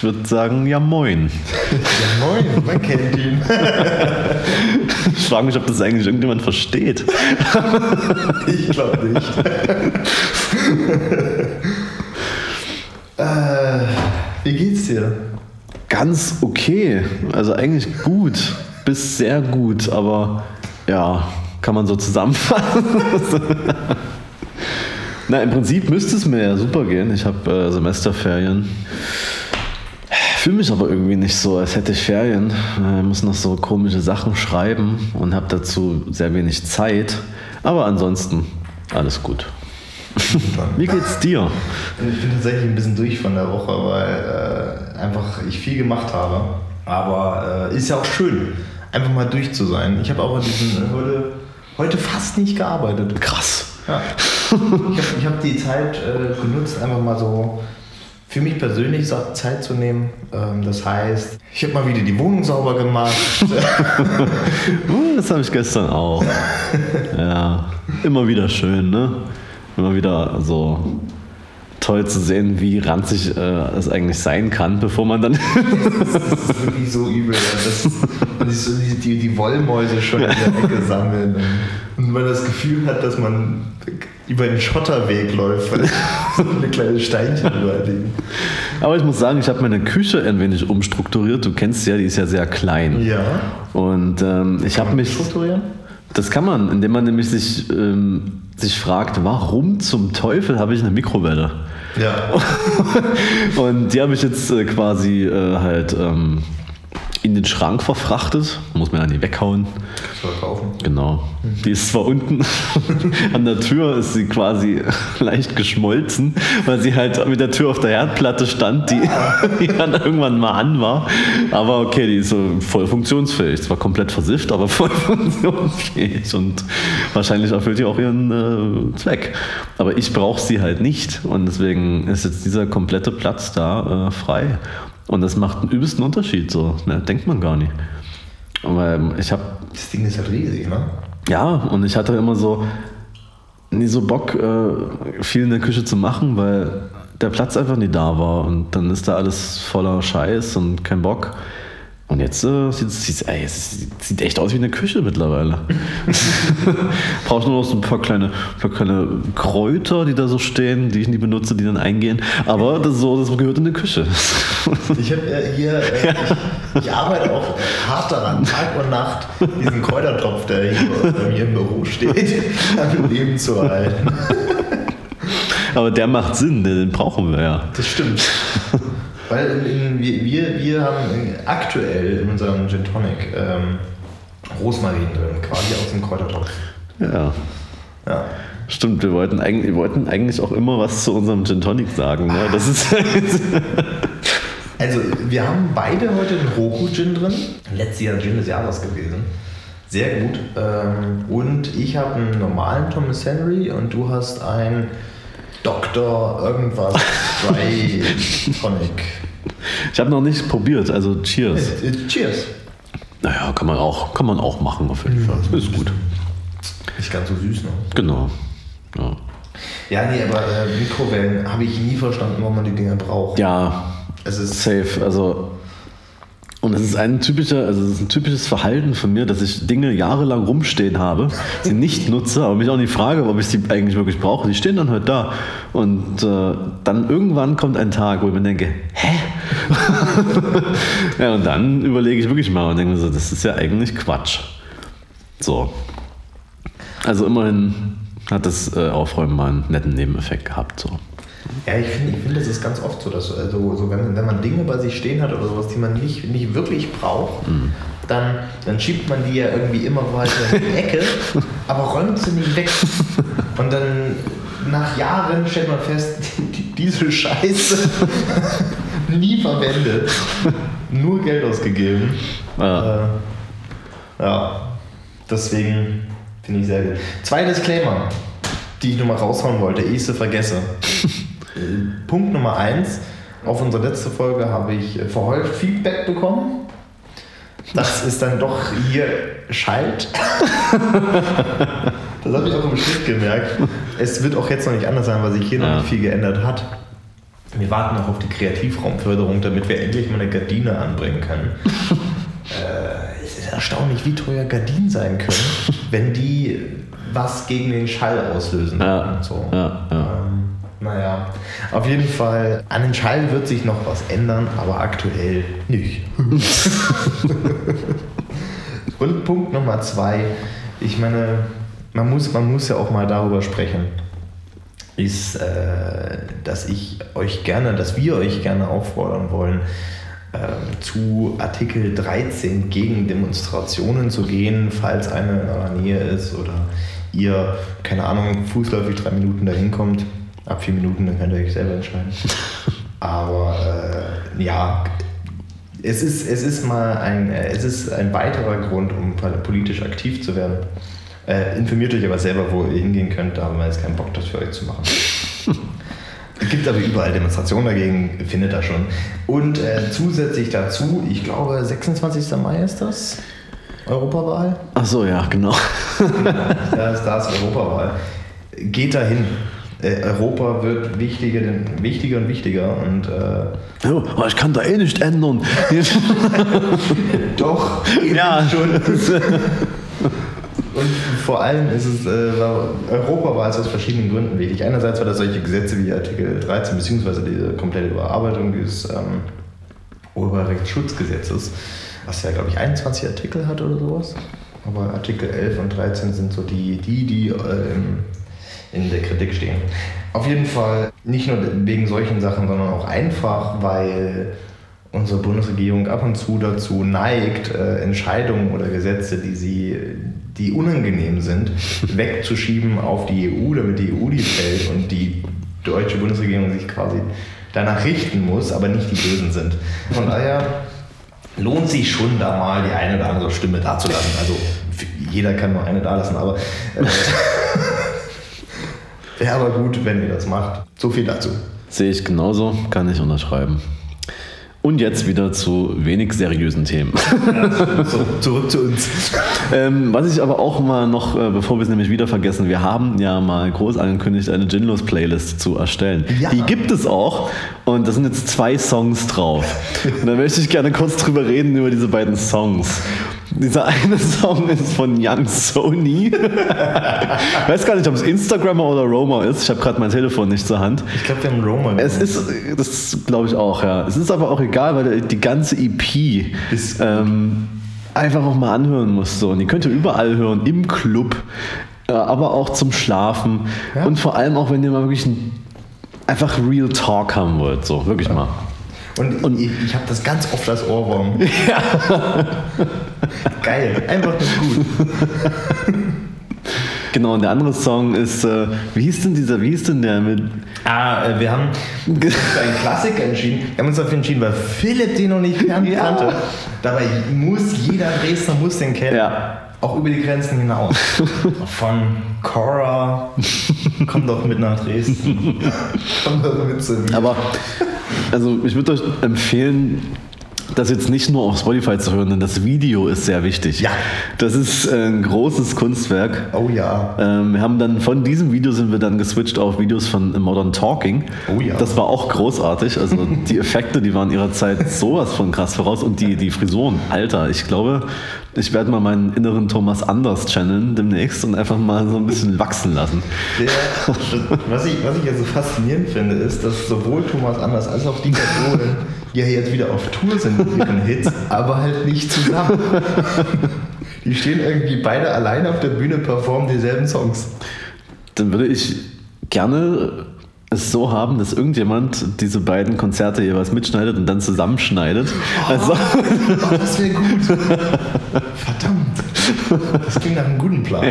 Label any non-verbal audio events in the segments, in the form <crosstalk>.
Ich würde sagen, ja moin. Ja, moin, man kennt ihn. <laughs> Ich frage mich, ob das eigentlich irgendjemand versteht. Ich glaube nicht. äh, wie geht's dir? Ganz okay. Also eigentlich gut. Bis sehr gut, aber ja, kann man so zusammenfassen. <laughs> Na, im Prinzip müsste es mir ja super gehen. Ich habe äh, Semesterferien. Fühle mich aber irgendwie nicht so, als hätte ich Ferien. Ich muss noch so komische Sachen schreiben und habe dazu sehr wenig Zeit. Aber ansonsten alles gut. <laughs> Wie geht's dir? Ich bin tatsächlich ein bisschen durch von der Woche, weil äh, einfach ich viel gemacht habe. Aber äh, ist ja auch schön, einfach mal durch zu sein. Ich habe auch an diesen, äh, heute, heute fast nicht gearbeitet. Krass. Ja. Ich habe hab die Zeit äh, genutzt, einfach mal so für mich persönlich Zeit zu nehmen. Ähm, das heißt, ich habe mal wieder die Wohnung sauber gemacht. Uh, <laughs> Das habe ich gestern auch. Ja, immer wieder schön, ne? Immer wieder so toll zu sehen, wie ranzig äh, es eigentlich sein kann, bevor man dann. Das ist wirklich so übel. ja. Das, so die, die, die Wollmäuse schon in der Ecke sammeln. Und man das Gefühl hat, dass man über den Schotterweg läuft, weil <laughs> so eine kleine Steinchen überall liegen. Aber ich muss sagen, ich habe meine Küche ein wenig umstrukturiert. Du kennst sie ja, die ist ja sehr klein. Ja. Und ähm, ich habe mich. Strukturieren? Das kann man, indem man nämlich sich, ähm, sich fragt, warum zum Teufel habe ich eine Mikrowelle? Ja. <laughs> Und die habe ich jetzt äh, quasi äh, halt ähm, den Schrank verfrachtet. Muss man ja nicht weghauen. Verkaufen. Genau. Die ist zwar unten <laughs> an der Tür, ist sie quasi <laughs> leicht geschmolzen, weil sie halt mit der Tür auf der Herdplatte stand, die, <laughs> die dann irgendwann mal an war. Aber okay, die ist so voll funktionsfähig. Zwar komplett versifft, aber voll funktionsfähig. Und wahrscheinlich erfüllt die auch ihren äh, Zweck. Aber ich brauche sie halt nicht. Und deswegen ist jetzt dieser komplette Platz da äh, frei. Und das macht einen übelsten Unterschied. So. Ne, denkt man gar nicht. Aber ähm, ich habe Das Ding ist halt riesig, ne? ja, und ich hatte immer so nie so Bock, äh, viel in der Küche zu machen, weil der Platz einfach nie da war. Und dann ist da alles voller Scheiß und kein Bock. Und jetzt äh, sieht es ey, sieht- echt aus wie eine Küche mittlerweile. <laughs> Brauchst nur noch so ein paar kleine, paar kleine Kräuter, die da so stehen, die ich nie benutze, die dann eingehen. Aber das, so, das gehört in die Küche. Ich habe äh, hier, äh, ich, ich arbeite auch hart daran, Tag und Nacht, diesen Kräutertopf, der hier bei mir im Büro steht, <laughs> am Leben zu halten. Aber der macht Sinn, den brauchen wir ja. Das stimmt. Weil in, in, wir, wir, haben in, aktuell in unserem Gin Tonic ähm, Rosmarin drin, quasi aus dem Kräutertopf. Ja. Ja. Stimmt, wir wollten, eigentlich, wir wollten eigentlich auch immer was zu unserem Gin Tonic sagen. Ne? Das ist <laughs> Also, wir haben beide heute einen Roku-Gin drin. Letztes Jahr Gin des Jahres gewesen. Sehr gut. Ähm, und ich habe einen normalen Thomas Henry und du hast einen Dr. irgendwas Dry Tonic. ich habe noch nicht probiert, also cheers. Äh, äh, Cheers. Naja, kann man auch, kann man auch machen auf jeden Fall. Ist gut. Nicht ganz so süß noch. Genau. Ja. Ja, nee, aber äh, Mikrowellen habe ich nie verstanden, warum man die Dinger braucht. ja, Es ist safe. Also und es ist ein typischer, also es ist ein typisches Verhalten von mir, dass ich Dinge jahrelang rumstehen habe, sie nicht nutze, aber mich auch nicht frage, ob ich sie eigentlich wirklich brauche. Die stehen dann halt da. Und äh, dann irgendwann kommt ein Tag, wo ich mir denke, hä? <laughs> ja, und dann überlege ich wirklich mal und denke mir so, das ist ja eigentlich Quatsch. So. Also immerhin hat das äh, Aufräumen mal einen netten Nebeneffekt gehabt. So. Ja, ich finde, ich find, das ist ganz oft so, dass also, so, wenn, wenn man Dinge bei sich stehen hat oder sowas, die man nicht, nicht wirklich braucht, dann, dann schiebt man die ja irgendwie immer weiter in die Ecke, <laughs> aber räumt sie nicht weg. Und dann nach Jahren stellt man fest, <laughs> die, diese Scheiße <laughs> nie verwendet, nur Geld ausgegeben. Ja. Äh, ja, deswegen finde ich sehr gut. Zwei Disclaimer, die ich nochmal raushauen wollte, ehe ich sie vergesse. Punkt Nummer eins. Auf unsere letzte Folge habe ich äh, verhäuft Feedback bekommen. Das ist dann doch hier Schalt. <laughs> Das habe ich auch im Schritt gemerkt. Es wird auch jetzt noch nicht anders sein, weil sich hier noch Ja. nicht viel geändert hat. Wir warten noch auf die Kreativraumförderung, damit wir endlich mal eine Gardine anbringen können. <laughs> äh, es ist erstaunlich, wie teuer Gardinen sein können, <laughs> wenn die was gegen den Schall auslösen. Ja, und so. ja, ja. Ähm, naja, auf jeden Fall, an den Schall wird sich noch was ändern, aber aktuell nicht. <laughs> und Punkt Nummer zwei, ich meine, man muss, man muss ja auch mal darüber sprechen, ist, äh, dass ich euch gerne, dass wir euch gerne auffordern wollen, ähm, zu Artikel 13 gegen Demonstrationen zu gehen, falls eine in eurer Nähe ist oder ihr, keine Ahnung, fußläufig drei Minuten dahin kommt. Ab vier Minuten, dann könnt ihr euch selber entscheiden. <laughs> Aber äh, ja, es ist, es ist mal ein, es ist ein weiterer Grund, um politisch aktiv zu werden. Äh, informiert euch aber selber, wo ihr hingehen könnt, da haben wir jetzt keinen Bock, das für euch zu machen. <laughs> Es gibt aber überall Demonstrationen dagegen, findet ihr schon. Und äh, zusätzlich dazu, ich glaube, 26. Mai ist das, Europawahl. Ach so, ja, genau. Da ist, da ist Europawahl. Geht dahin. Äh, Europa wird wichtiger, wichtiger und wichtiger und äh, Oh, aber ich kann da eh nicht ändern. <laughs> doch, Ja. schon. Und vor allem ist es, äh, war Europawahl ist aus verschiedenen Gründen wichtig. Einerseits, weil das solche Gesetze wie Artikel 13 beziehungsweise diese komplette Überarbeitung dieses ähm, Urheberrechtsschutzgesetzes, was ja, glaube ich, 21 Artikel hat oder sowas. Aber Artikel 11 und 13 sind so die, die, die ähm, in der Kritik stehen. Auf jeden Fall nicht nur wegen solchen Sachen, sondern auch einfach, weil unsere Bundesregierung ab und zu dazu neigt, äh, Entscheidungen oder Gesetze, die sie, die unangenehm sind, <laughs> wegzuschieben auf die EU, damit die EU die fällt und die deutsche Bundesregierung sich quasi danach richten muss, aber nicht die Bösen sind. Von daher lohnt sich schon da mal die eine oder andere Stimme dazulassen. Also jeder kann nur eine dalassen, aber äh, <laughs> wäre aber gut, wenn ihr das macht. So viel dazu. Sehe ich genauso, kann ich unterschreiben. Und jetzt wieder zu wenig seriösen Themen. <laughs> So, zurück zu uns. ähm, was ich aber auch mal noch, äh, bevor wir es nämlich wieder vergessen, wir haben ja mal groß angekündigt, eine Ginlos-Playlist zu erstellen. Ja. Die gibt es auch und da sind jetzt zwei Songs drauf. <laughs> Und da möchte ich gerne kurz drüber reden, über diese beiden Songs. Dieser eine Song ist von Young Sony. ich <laughs> weiß gar nicht, ob es Instagrammer oder Roma ist. Ich habe gerade mein Telefon nicht zur Hand. Ich glaube, wir haben Roma. Es ist, das glaube ich auch, ja. Es ist aber auch egal, weil die ganze EP Ist ähm, einfach auch mal anhören muss. So. Und die könnt ihr überall hören, im Club, äh, aber auch zum Schlafen. Ja. Und vor allem auch, wenn ihr mal wirklich ein, einfach Real Talk haben wollt. So, wirklich mal. Und, Und- ich, ich habe das ganz oft als Ohrwurm. <laughs> Geil, einfach nur gut. Genau, und der andere Song ist, äh, wie hieß denn dieser, wie hieß denn der mit. Ah, äh, wir haben uns für einen Klassiker entschieden. Wir haben uns dafür entschieden, weil Philipp den noch nicht kan- Ja. kannte. Dabei muss jeder Dresdner muss den kennen. Ja. Auch über die Grenzen hinaus. <laughs> Von Cora, komm doch mit nach Dresden. <laughs> komm doch mit zu mir. Aber, also ich würde euch empfehlen, das jetzt nicht nur auf Spotify zu hören, denn das Video ist sehr wichtig. Ja. Das ist äh, ein großes Kunstwerk. Oh ja. Ähm, wir haben dann von diesem Video sind wir dann geswitcht auf Videos von Modern Talking. Oh ja. Das war auch großartig. Also <laughs> die Effekte, die waren ihrer Zeit sowas von krass voraus und die, die Frisuren, Alter, ich glaube, ich werde mal meinen inneren Thomas Anders channeln demnächst und einfach mal so ein bisschen wachsen lassen. Der, was, ich, was ich ja so faszinierend finde, ist, dass sowohl Thomas Anders als auch die Personen, <laughs> ja jetzt wieder auf Tour sind mit ihren Hits, <laughs> aber halt nicht zusammen. Die stehen irgendwie beide alleine auf der Bühne, performen dieselben Songs. Dann würde ich gerne es so haben, dass irgendjemand diese beiden Konzerte jeweils mitschneidet und dann zusammenschneidet. Also, Oh, das wäre gut. Verdammt. Das klingt nach einem guten Plan.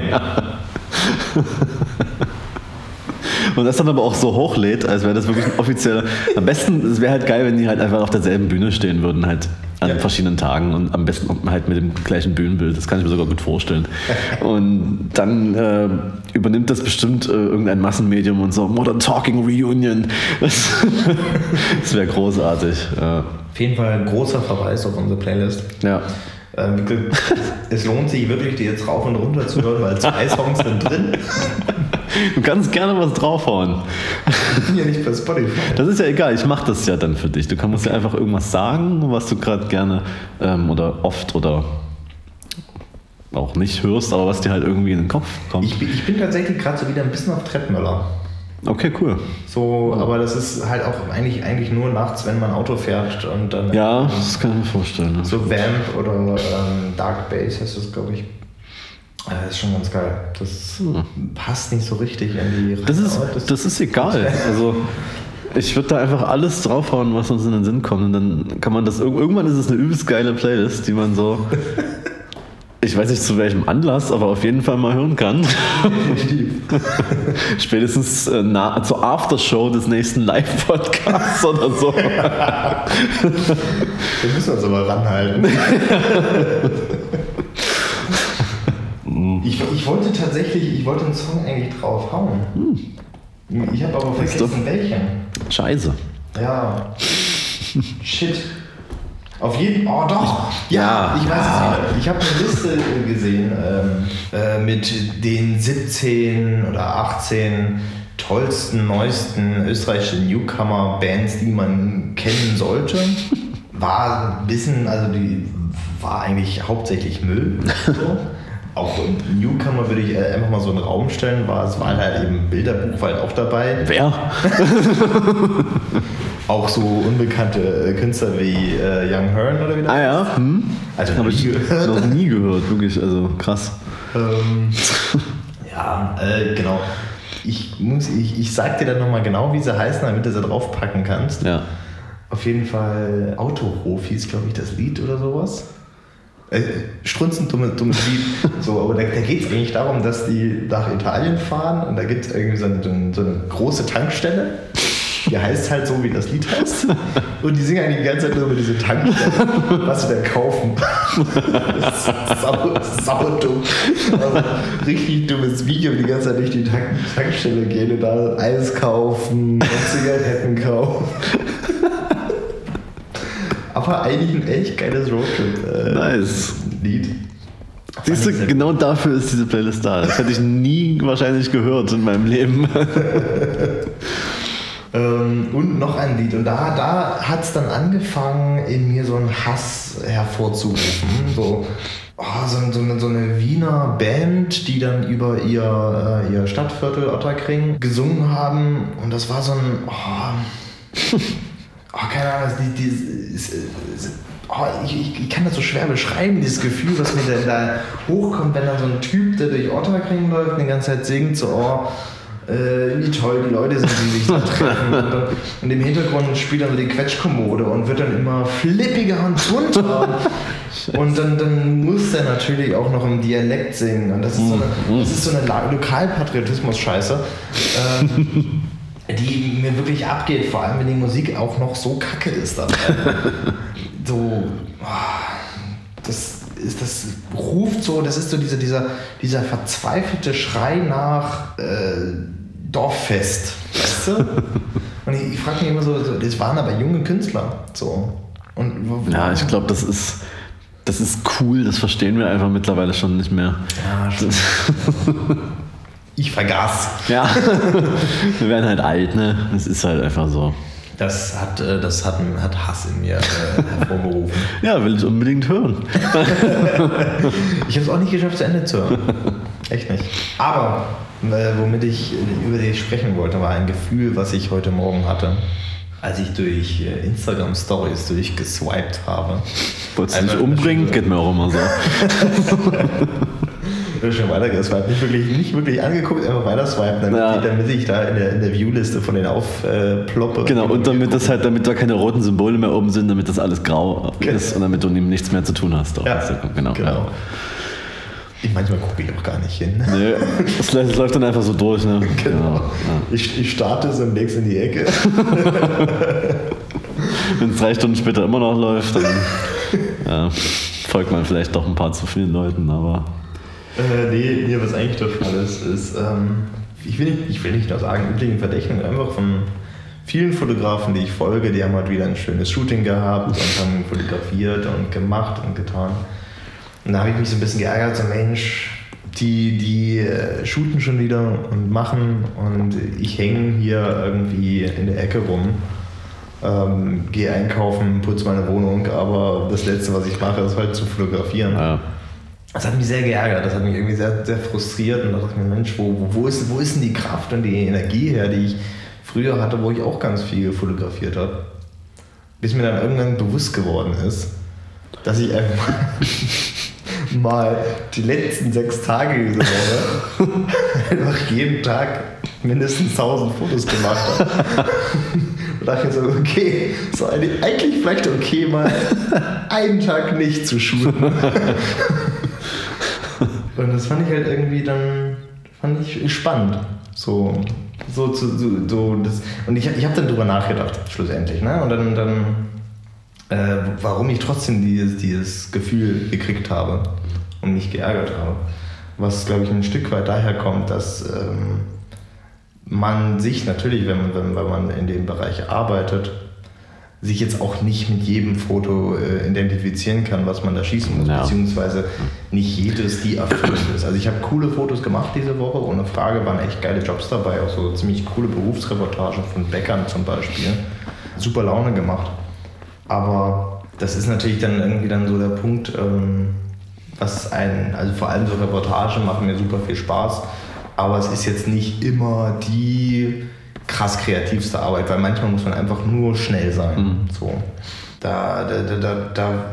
Und das dann aber auch so hochlädt, als wäre das wirklich ein offizieller. Am besten, es wäre halt geil, wenn die halt einfach auf derselben Bühne stehen würden, halt an Ja. verschiedenen Tagen und am besten halt mit dem gleichen Bühnenbild. Das kann ich mir sogar gut vorstellen. Und dann äh, übernimmt das bestimmt äh, irgendein Massenmedium und so Modern Talking Reunion. Das, <laughs> das wäre großartig. Ja. Auf jeden Fall ein großer Verweis auf unsere Playlist. ja. Ähm, <laughs> es lohnt sich wirklich, die jetzt rauf und runter zu hören, weil zwei Songs sind drin. Du kannst gerne was draufhauen. Ich bin ja nicht bei Spotify. Das ist ja egal, ich mache das ja dann für dich. Du kannst ja einfach irgendwas sagen, was du gerade gerne ähm, oder oft oder auch nicht hörst, aber was dir halt irgendwie in den Kopf kommt. Ich, bin- ich bin tatsächlich gerade so wieder ein bisschen auf Trettmöller. Okay, cool. So, aber das ist halt auch eigentlich, eigentlich nur nachts, wenn man Auto fährt und dann Ja, das kann ich mir vorstellen. so Vamp oder ähm, Dark Bass heißt das, glaube ich. Äh, Das ist schon ganz geil. Das passt nicht so richtig in die Das ist, aber das ist egal. Also ich würde da einfach alles draufhauen, was uns in den Sinn kommt. Und dann kann man das irg- irgendwann ist es eine übelst geile Playlist, die man so. <laughs> Ich weiß nicht zu welchem Anlass, aber auf jeden Fall mal hören kann. <laughs> Spätestens äh, na, zur Aftershow des nächsten Live-Podcasts oder so. <laughs> Wir müssen uns aber ranhalten. ich, ich wollte tatsächlich, ich wollte einen Song eigentlich drauf hauen. Ich habe aber vergessen, welchen. Scheiße. Ja. Shit. Auf jeden Oh doch! Ja. ich weiß es wieder. Ich habe eine Liste gesehen ähm, äh, mit den 17 oder 18 tollsten, neuesten österreichischen Newcomer-Bands, die man kennen sollte. War ein bisschen, also die war eigentlich hauptsächlich Müll. So. Auch Newcomer würde ich äh, einfach mal so in den Raum stellen, war es war halt eben Bilderbuch halt auch dabei. Wer? <laughs> Auch so unbekannte äh, Künstler wie äh, Young Hearn oder wie das Ah ja. Hm? Also Habe ich gehört. noch nie gehört, wirklich. Also krass. Ähm, ja, äh, genau. Ich, muss, ich, ich sag dir dann nochmal genau, wie sie heißen, damit du sie draufpacken kannst. Ja. Auf jeden Fall Autohof hieß, glaube ich, das Lied oder sowas. Äh, strunzend dummes, dummes Lied. <laughs> So, aber da, da geht es eigentlich darum, dass die nach Italien fahren und da gibt es irgendwie so eine- so eine große Tankstelle. Die heißt halt so, wie das Lied heißt. Und die singen eigentlich die ganze Zeit nur über diese Tankstelle, was sie da kaufen. Sau, sau dumm. Also, richtig dummes Video, die ganze Zeit durch die Tank Tankstelle gehen und da Eis kaufen Zigaretten kaufen. Aber eigentlich ein echt geiles Roadtrip-Lied. Nice. Siehst du, genau dafür ist diese Playlist da. Das hätte ich nie wahrscheinlich gehört in meinem Leben. <laughs> Ähm, und noch ein Lied. Und da, da hat es dann angefangen, in mir so einen Hass hervorzurufen. So, oh, so, so, eine, so eine Wiener Band, die dann über ihr, äh, ihr Stadtviertel Otterkring gesungen haben. Und das war so ein. Oh, oh keine Ahnung, die, die, ist- Oh, ich, ich, kann das so schwer beschreiben, dieses Gefühl, was mir da, hochkommt, wenn da so ein Typ, der durch Otterkring läuft die ganze Zeit singt, so, oh, äh, wie toll die Leute sind, die sich da <laughs> treffen. Und, dann, und im Hintergrund spielt dann so die Quetschkommode und wird dann immer flippiger und bunter. <laughs> und dann, dann muss der natürlich auch noch im Dialekt singen. Und das ist so eine, das ist so eine Lokalpatriotismus-Scheiße. Ähm, die mir wirklich abgeht, vor allem wenn die Musik auch noch so kacke ist dabei. <laughs> so, ah, das ist das ruft so, das ist so dieser, dieser, dieser verzweifelte Schrei nach äh, Dorffest, weißt du? <laughs> Und ich, ich frage mich immer so, das waren aber junge Künstler, so. Und Ja, ich glaube, das ist, das ist cool. Das verstehen wir einfach mittlerweile schon nicht mehr. Ja, stimmt. <laughs> ich vergaß. Ja, wir werden halt alt, ne? Es ist halt einfach so. Das hat, äh, das hat, hat Hass in mir äh, hervorgerufen. <laughs> Ja, will ich unbedingt hören. Ich habe es auch nicht geschafft, zu Ende zu hören. Echt nicht. Aber womit ich äh, über dich sprechen wollte, war ein Gefühl, was ich heute Morgen hatte, als ich durch äh, Instagram Stories durchgeswiped habe. Wolltest du dich umbringen? Geht mir auch immer so. <laughs> Schon weitergeswiped, nicht wirklich, nicht wirklich angeguckt, einfach weiter swipen, damit, Ja. ich, damit ich da in der, in der View-Liste von denen aufploppe. Genau, und damit das halt, damit da keine roten Symbole mehr oben sind, damit das alles grau ist und damit du nichts mehr zu tun hast. Auch. Ja, ist genau. genau. Ja. Ich, manchmal gucke ich auch gar nicht hin. Nee, <laughs> das läuft dann einfach so durch, ne? Genau. Ja. Ich, ich starte so und leg's in die Ecke. <laughs> Wenn es drei Stunden später immer noch läuft, dann ja, folgt man vielleicht doch ein paar zu vielen Leuten, aber Äh, nee, nee, was eigentlich der Fall ist, ist, ähm, ich, will nicht, ich will nicht nur sagen, üblichen Verdächtigen, einfach von vielen Fotografen, die ich folge, die haben halt wieder ein schönes Shooting gehabt und haben fotografiert und gemacht und getan. Und da habe ich mich so ein bisschen geärgert, so Mensch, die, die äh, shooten schon wieder und machen und ich hänge hier irgendwie in der Ecke rum, ähm, gehe einkaufen, putze meine Wohnung, aber das Letzte, was ich mache, ist halt zu fotografieren. Ja. Das hat mich sehr geärgert, das hat mich irgendwie sehr, sehr frustriert und da dachte ich mir, Mensch, wo, wo, ist, wo ist denn die Kraft und die Energie her, die ich früher hatte, wo ich auch ganz viel fotografiert habe? Bis mir dann irgendwann bewusst geworden ist, dass ich einfach <laughs> mal die letzten sechs Tage diese Woche <laughs> einfach jeden Tag mindestens 1000 Fotos gemacht habe. Und dachte ich so, okay, so eigentlich vielleicht okay, mal einen Tag nicht zu shooten. <laughs> Und das fand ich halt irgendwie dann, fand ich spannend. So, so, so, so das, und ich, ich habe dann drüber nachgedacht, schlussendlich. Ne? Und dann, dann äh, warum ich trotzdem dieses, dieses Gefühl gekriegt habe und mich geärgert habe. Was, glaube ich, ein Stück weit daher kommt, dass ähm, man sich natürlich, wenn man, wenn, wenn man in dem Bereich arbeitet, sich jetzt auch nicht mit jedem Foto äh, identifizieren kann, was man da schießen muss, ja. beziehungsweise nicht jedes die erfüllt ist. Also ich habe coole Fotos gemacht diese Woche, ohne Frage, waren echt geile Jobs dabei, auch so ziemlich coole Berufsreportagen von Bäckern zum Beispiel. Super Laune gemacht. Aber das ist natürlich dann irgendwie dann so der Punkt, ähm, was ein, also vor allem so Reportagen machen mir super viel Spaß, aber es ist jetzt nicht immer die krass kreativste Arbeit, weil manchmal muss man einfach nur schnell sein. Mhm. So. Da, da, da, da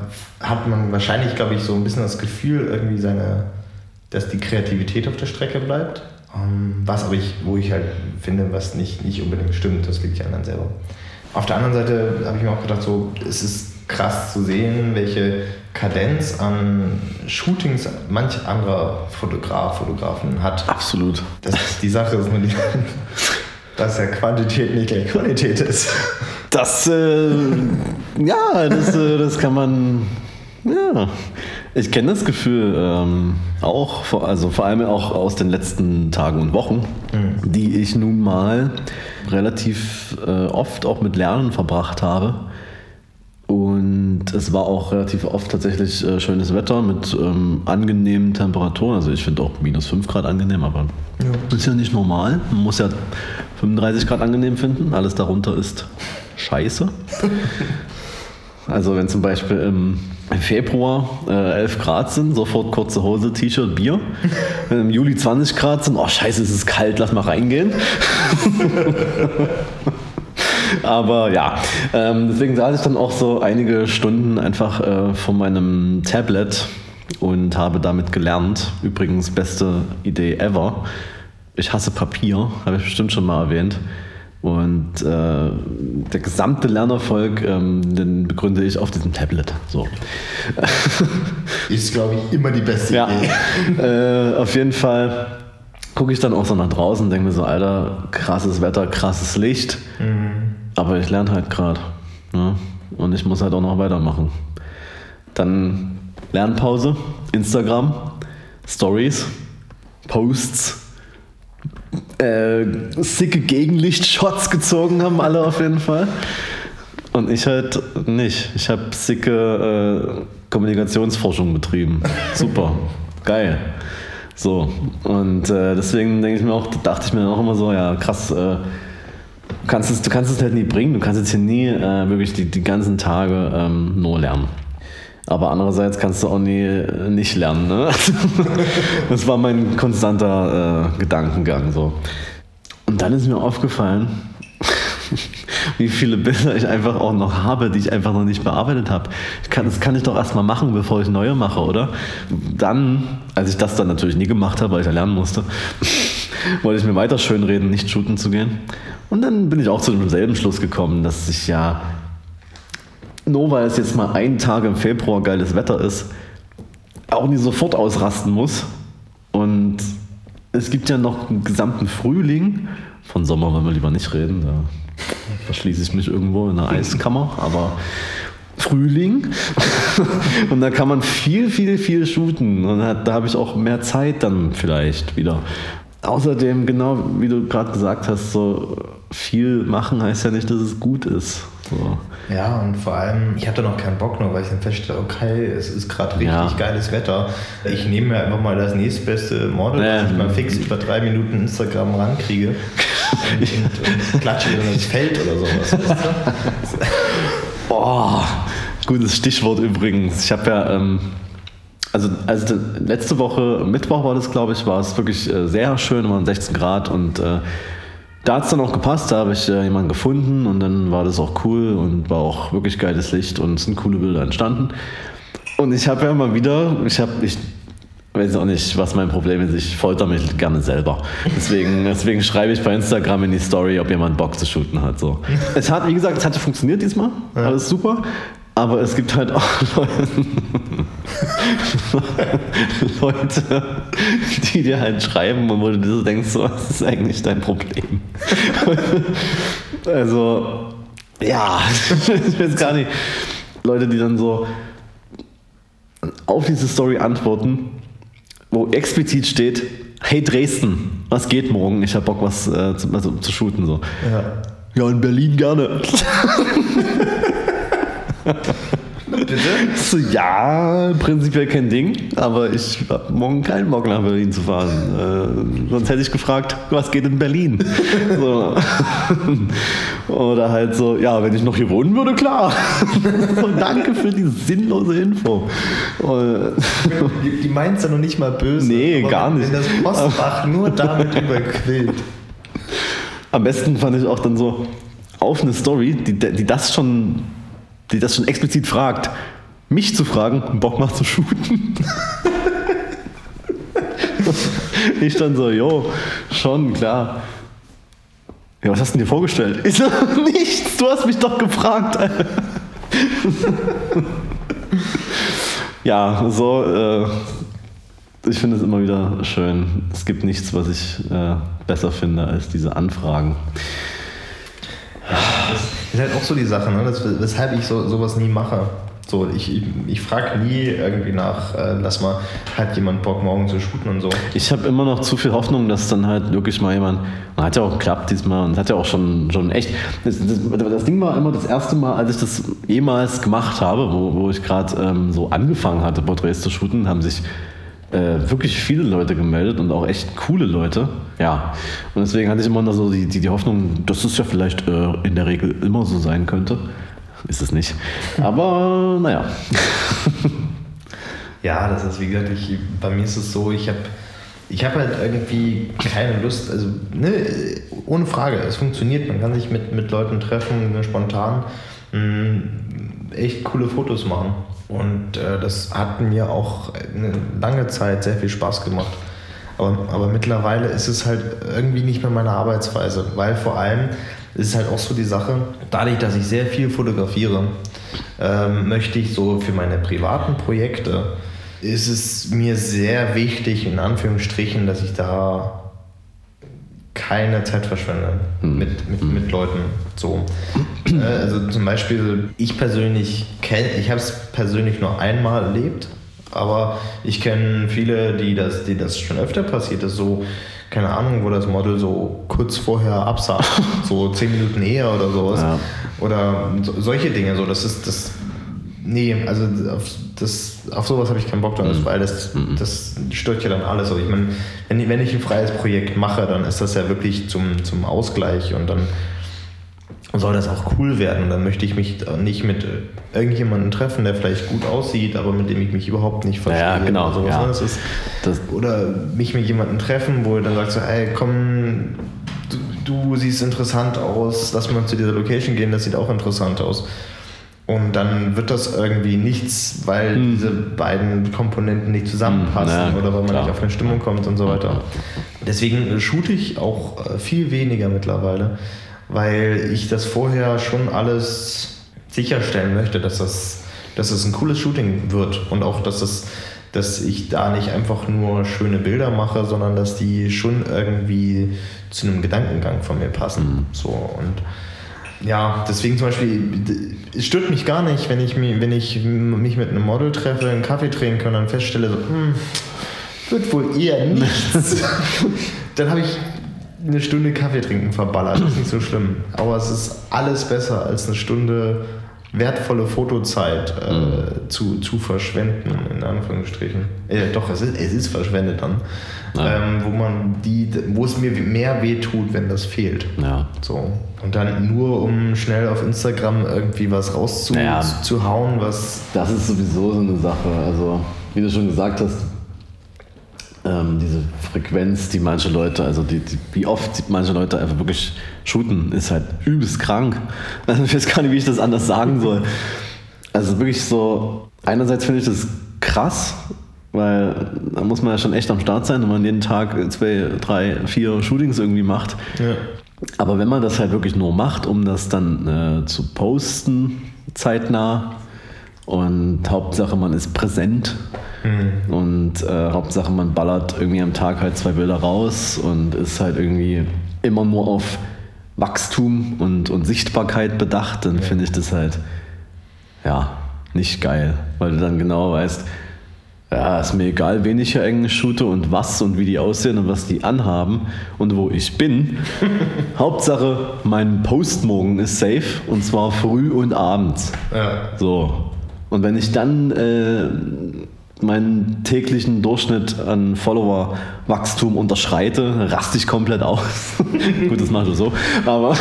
hat man wahrscheinlich, glaube ich, so ein bisschen das Gefühl, irgendwie seine, dass die Kreativität auf der Strecke bleibt. Ähm, was aber ich, wo ich halt finde, was nicht, nicht unbedingt stimmt, das liegt ja an dann selber. Auf der anderen Seite habe ich mir auch gedacht, so, es ist krass zu sehen, welche Kadenz an Shootings manch anderer Fotograf, Fotografen hat. Absolut. Das ist die Sache, dass, man die, dass ja Quantität nicht gleich Qualität ist. Das, äh, ja, das, äh, das kann man, ja. Ich kenne das Gefühl ähm, auch, vor, also vor allem auch aus den letzten Tagen und Wochen, mhm. die ich nun mal relativ äh, oft auch mit Lernen verbracht habe. Und es war auch relativ oft tatsächlich äh, schönes Wetter mit ähm, angenehmen Temperaturen. Also ich finde auch minus 5 Grad angenehm, aber ja. ist ja nicht normal. Man muss ja 35 Grad angenehm finden. Alles darunter ist scheiße. <laughs> also wenn zum Beispiel im Februar äh, 11 Grad sind, sofort kurze Hose, T-Shirt, Bier. Wenn <laughs> im Juli 20 Grad sind, oh scheiße, es ist kalt, lass mal reingehen. <laughs> Aber ja, ähm, deswegen saß ich dann auch so einige Stunden einfach äh, vor meinem Tablet und habe damit gelernt. Übrigens, beste Idee ever. Ich hasse Papier, habe ich bestimmt schon mal erwähnt. Und äh, der gesamte Lernerfolg, ähm, den begründe ich auf diesem Tablet. So. <laughs> Ist, glaube ich, immer die beste ja. Idee. <laughs> Äh, auf jeden Fall gucke ich dann auch so nach draußen und denke mir so, Alter, krasses Wetter, krasses Licht. Mhm. Aber ich lerne halt gerade. Ne? Und ich muss halt auch noch weitermachen. Dann Lernpause, Instagram, Stories, Posts, äh, sicke Gegenlichtshots gezogen haben alle auf jeden Fall. Und ich halt nicht. Ich habe sicke äh, Kommunikationsforschung betrieben. Super, <laughs> geil. So, und äh, deswegen denke ich mir auch, dachte ich mir auch immer so, ja krass, äh, Du kannst es, du kannst es halt nie bringen, du kannst jetzt hier nie äh, wirklich die, die ganzen Tage ähm, nur lernen. Aber andererseits kannst du auch nie äh, nicht lernen. Ne? <laughs> das war mein konstanter äh, Gedankengang. So. Und dann ist mir aufgefallen, <laughs> wie viele Bilder ich einfach auch noch habe, die ich einfach noch nicht bearbeitet habe. Kann, das kann ich doch erstmal machen, bevor ich neue mache, oder? Dann, als ich das dann natürlich nie gemacht habe, weil ich ja lernen musste, <laughs> wollte ich mir weiter schönreden, nicht shooten zu gehen. Und dann bin ich auch zu demselben Schluss gekommen, dass ich ja, nur weil es jetzt mal einen Tag im Februar geiles Wetter ist, auch nie sofort ausrasten muss. Und es gibt ja noch einen gesamten Frühling. Von Sommer wollen wir lieber nicht reden, da verschließe ich mich irgendwo in einer Eiskammer, aber Frühling. <laughs> und da kann man viel, viel, viel shooten. Und da habe ich auch mehr Zeit dann vielleicht wieder. Außerdem, genau wie du gerade gesagt hast, so viel machen heißt ja nicht, dass es gut ist. So. Ja, und vor allem, ich hatte noch keinen Bock nur, weil ich dann feststelle, okay, es ist gerade richtig Ja. geiles Wetter. Ich nehme mir einfach mal das nächstbeste Model, Ja. das ich mal fix über drei Minuten Instagram rankriege und, <laughs> und, und klatsche dann ins Feld oder sowas. <laughs> Boah, gutes Stichwort übrigens. Ich habe ja, ähm, also, also letzte Woche, Mittwoch war das, glaube ich, war es wirklich äh, sehr schön, waren 16 Grad und äh, da hat es dann auch gepasst, da habe ich äh, jemanden gefunden und dann war das auch cool und war auch wirklich geiles Licht und es sind coole Bilder entstanden. Und ich habe ja immer wieder, ich habe, ich weiß auch nicht, was mein Problem ist, ich folter mich gerne selber. Deswegen, <laughs> deswegen schreibe ich bei Instagram in die Story, ob jemand Bock zu shooten hat. So. Es hat, wie gesagt, es hatte funktioniert diesmal, alles super. Aber es gibt halt auch <laughs> Leute, die dir halt schreiben und wo du dir so denkst, so, was ist eigentlich dein Problem? <laughs> also, ja, <laughs> ich weiß gar nicht. Leute, die dann so auf diese Story antworten, wo explizit steht, hey Dresden, was geht morgen? Ich habe Bock, was äh, zu, also, zu shooten. So. Ja. Ja, in Berlin gerne. Bitte? So, ja, prinzipiell kein Ding, aber ich habe morgen keinen Bock nach Berlin zu fahren. Äh, sonst hätte ich gefragt, was geht in Berlin? <laughs> So. Oder halt so, ja, wenn ich noch hier wohnen würde, klar. <laughs> so, danke für die sinnlose Info. Die, die meint es ja noch nicht mal böse. Nee, gar wenn, nicht. Wenn das Postfach nur damit überquillt. Am besten fand ich auch dann so auf eine Story, die, die das schon, die das schon explizit fragt, mich zu fragen, Bock macht zu shooten. <laughs> ich dann so, jo, schon, klar. Ja, was hast du denn dir vorgestellt? Ich so, <laughs> nichts, du hast mich doch gefragt. <laughs> ja, so, äh, ich finde es immer wieder schön. Es gibt nichts, was ich äh, besser finde als diese Anfragen. Das ist halt auch so die Sache, ne? das, weshalb ich so, sowas nie mache. So, ich, ich, frage nie irgendwie nach, äh, lass mal, hat jemand Bock morgen zu shooten und so. Ich habe immer noch zu viel Hoffnung, dass dann halt wirklich mal jemand, hat ja auch geklappt diesmal und hat ja auch schon, schon echt, das, das, das Ding war immer das erste Mal, als ich das jemals gemacht habe, wo, wo ich gerade ähm, so angefangen hatte, Porträts zu shooten, haben sich äh, wirklich viele Leute gemeldet und auch echt coole Leute. Ja, und deswegen hatte ich immer noch so die, die, die Hoffnung, dass es ja vielleicht äh, in der Regel immer so sein könnte. Ist es nicht. Aber naja. <laughs> Ja, das ist wie gesagt, ich, bei mir ist es so, ich habe ich hab halt irgendwie keine Lust, also ne, ohne Frage, es funktioniert, man kann sich mit, mit Leuten treffen, spontan, mh, echt coole Fotos machen. Und äh, das hat mir auch eine lange Zeit sehr viel Spaß gemacht. Aber, aber mittlerweile ist es halt irgendwie nicht mehr meine Arbeitsweise, weil vor allem ist es halt auch so die Sache, dadurch, dass ich sehr viel fotografiere, ähm, möchte ich so für meine privaten Projekte, ist es mir sehr wichtig, in Anführungsstrichen, dass ich da keine Zeit verschwende mit, mit, mit Leuten. So. Äh, also zum Beispiel, ich persönlich kenne, ich habe es persönlich nur einmal erlebt, aber ich kenne viele, die das, die das schon öfter passiert ist, so, keine Ahnung, wo das Model so kurz vorher absah, <laughs> so zehn Minuten eher oder sowas. Ja. Oder so, solche Dinge, so, das ist das. Nee, also auf, das, auf sowas habe ich keinen Bock drauf, weil das, das stört ja dann alles. Also ich meine, wenn, ich- wenn ich ein freies Projekt mache, dann ist das ja wirklich zum, zum Ausgleich und dann soll das auch cool werden. Und dann möchte ich mich nicht mit irgendjemandem treffen, der vielleicht gut aussieht, aber mit dem ich mich überhaupt nicht verstehe. Ja, genau, Oder, sowas, ja. ne? das ist, Das, oder mich mit jemandem treffen, wo er dann sagt so, ey, komm, du, du siehst interessant aus, lass mal zu dieser Location gehen, das sieht auch interessant aus. Und dann wird das irgendwie nichts, weil diese beiden Komponenten nicht zusammenpassen Hm, na, oder weil man klar. nicht auf eine Stimmung kommt und so weiter. Deswegen shoote ich auch äh, viel weniger mittlerweile, weil ich das vorher schon alles sicherstellen möchte, dass das, dass das ein cooles Shooting wird und auch, dass das dass ich da nicht einfach nur schöne Bilder mache, sondern dass die schon irgendwie zu einem Gedankengang von mir passen. So und ja, deswegen zum Beispiel, es stört mich gar nicht, wenn ich, mi- wenn ich mich mit einem Model treffe, einen Kaffee trinken kann und dann feststelle, so, hm, wird wohl eher nichts. <laughs> dann habe ich eine Stunde Kaffee trinken verballert, ist nicht so schlimm. Aber es ist alles besser als eine Stunde wertvolle Fotozeit äh, Mhm. zu, zu verschwenden, in Anführungsstrichen. Äh, doch, es ist, es ist verschwendet dann. Ja. Ähm, wo man die, wo es mir mehr wehtut, wenn das fehlt. Ja. So. Und dann nur um schnell auf Instagram irgendwie was rauszuhauen, Ja. zu hauen, was. Das ist sowieso so eine Sache. Also, wie du schon gesagt hast, ähm, diese Frequenz, die manche Leute, also die, die, wie oft manche Leute einfach wirklich shooten, ist halt übelst krank. <laughs> Also ich weiß gar nicht, wie ich das anders sagen soll. Also wirklich so, einerseits finde ich das krass, weil da muss man ja schon echt am Start sein, wenn man jeden Tag zwei, drei, vier Shootings irgendwie macht. Ja. Aber wenn man das halt wirklich nur macht, um das dann äh, zu posten, zeitnah, und Hauptsache man ist präsent und äh, Hauptsache man ballert irgendwie am Tag halt zwei Bilder raus und ist halt irgendwie immer nur auf Wachstum und, und Sichtbarkeit bedacht, dann finde ich das halt, ja, nicht geil, weil du dann genau weißt, ja, ist mir egal, wen ich hier eigentlich shoote und was und wie die aussehen und was die anhaben und wo ich bin. <laughs> Hauptsache, mein Post morgen ist safe und zwar früh und abends. Ja. So. Und wenn ich dann äh, meinen täglichen Durchschnitt an Follower-Wachstum unterschreite, raste ich komplett aus. <laughs> Gut, das mache ich so. Aber,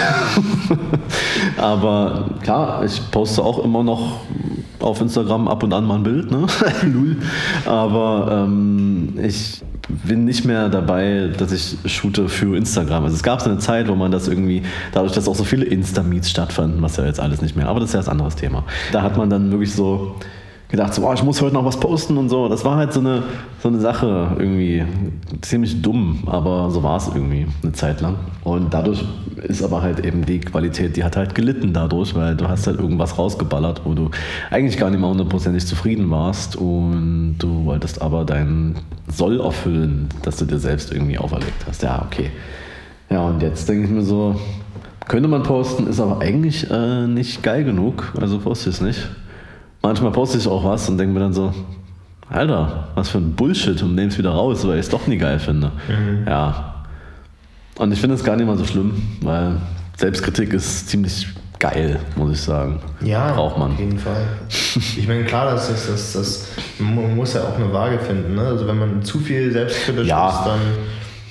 <laughs> aber klar, ich poste auch immer noch auf Instagram ab und an mal ein Bild, ne? <laughs> Lul. Aber ähm, ich bin nicht mehr dabei, dass ich shoote für Instagram. Also es gab so eine Zeit, wo man das irgendwie, dadurch, dass auch so viele Insta-Meets stattfanden, was ja jetzt alles nicht mehr, aber das ist ja ein anderes Thema. Da hat man dann wirklich so gedacht, so, oh, ich muss heute noch was posten und so. Das war halt so eine, so eine Sache irgendwie ziemlich dumm, aber so war es irgendwie eine Zeit lang. Und dadurch ist aber halt eben die Qualität, die hat halt gelitten dadurch, weil du hast halt irgendwas rausgeballert, wo du eigentlich gar nicht mal hundertprozentig zufrieden warst und du wolltest aber dein Soll erfüllen, dass du dir selbst irgendwie auferlegt hast. Ja, okay. Ja, und jetzt denke ich mir so, könnte man posten, ist aber eigentlich äh, nicht geil genug, also poste ich es nicht. Manchmal poste ich auch was und denke mir dann so, Alter, was für ein Bullshit und nehme es wieder raus, weil ich es doch nie geil finde. Ja. Und ich finde es gar nicht mal so schlimm, weil Selbstkritik ist ziemlich geil, muss ich sagen. Ja, Braucht man. auf jeden Fall. Ich meine, klar, das ist, das, das, man muss ja auch eine Waage finden. Ne? Also wenn man zu viel selbstkritisch Ja. ist, dann,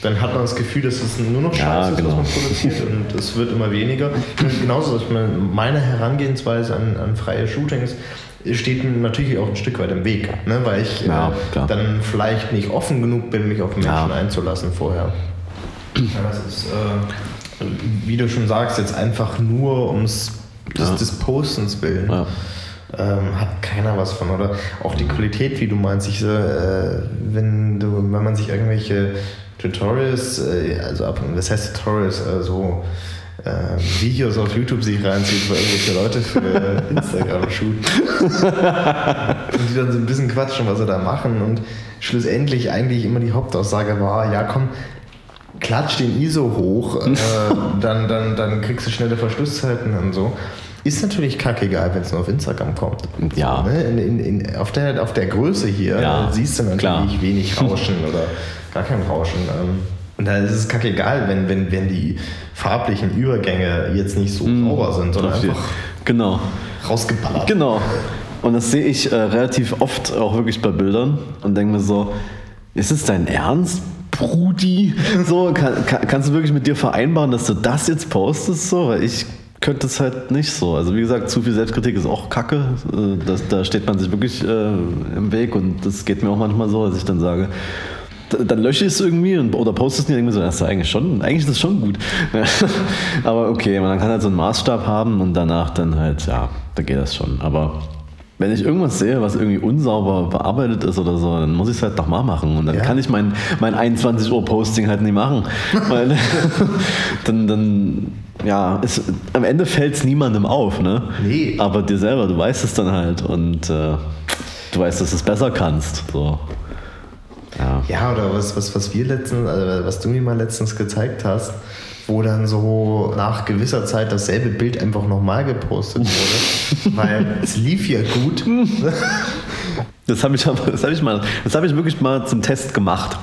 dann hat man das Gefühl, dass es nur noch Ja, Scheiße ist, genau. was man produziert <laughs> und es wird immer weniger. Ich meine, Genauso, dass man, meine Herangehensweise an, an freie Shootings steht mir natürlich auch ein Stück weit im Weg, ne? weil ich Ja, äh, dann vielleicht nicht offen genug bin, mich auf Menschen Ja. einzulassen vorher. Ja, das ist, äh, wie du schon sagst, jetzt einfach nur ums des, Ja. des Postens willen. Ja. Ähm, hat keiner was von. Oder auch die Qualität, wie du meinst, ich, äh, wenn, du, wenn man sich irgendwelche Tutorials, äh, also ab, was heißt Tutorials, äh, so äh, Videos auf YouTube sich reinzieht, wo irgendwelche Leute für <laughs> Instagram shooten. und die dann so ein bisschen quatschen, was sie da machen. Und schlussendlich eigentlich immer die Hauptaussage war, ja komm, klatsch den ISO hoch, äh, <laughs> dann, dann, dann kriegst du schnelle Verschlusszeiten und so. Ist natürlich kackegal, wenn es nur auf Instagram kommt. Ja. Ne? In, in, in, auf, der, auf der Größe hier Ja, siehst du natürlich klar. wenig <laughs> Rauschen oder gar kein Rauschen. Ähm, und da ist es kackegal, wenn, wenn, wenn die farblichen Übergänge jetzt nicht so sauber sind, sondern einfach Genau. rausgeballert. Genau. Und das sehe ich äh, relativ oft auch wirklich bei Bildern und denke mir so, ist es dein Ernst, Brudi? <laughs> So, kann, kann, kannst du wirklich mit dir vereinbaren, dass du das jetzt postest? So, weil ich könnte es halt nicht so. Also wie gesagt, zu viel Selbstkritik ist auch Kacke. Äh, Das, da steht man sich wirklich äh, im Weg und das geht mir auch manchmal so, dass ich dann sage, dann lösche ich es irgendwie und, oder poste es nicht mir so, das ist eigentlich schon, eigentlich ist das schon gut. <laughs> Aber okay, man kann halt so einen Maßstab haben und danach dann halt, ja, da geht das schon. Aber wenn ich irgendwas sehe, was irgendwie unsauber bearbeitet ist oder so, dann muss ich es halt nochmal machen. Und dann Ja. kann ich mein, mein 21 Uhr Posting halt nicht machen. <laughs> Weil <laughs> dann, dann, ja, es, am Ende fällt es niemandem auf, ne? Nee. Aber dir selber, du weißt es dann halt und äh, du weißt, dass du es besser kannst. So. Ja. Ja, oder was, was, was wir letztens, also was du mir mal letztens gezeigt hast, wo dann so nach gewisser Zeit dasselbe Bild einfach nochmal gepostet wurde, <laughs> weil es lief ja gut. <laughs> Das habe ich, das hab ich, mal- das hab ich wirklich mal zum Test gemacht.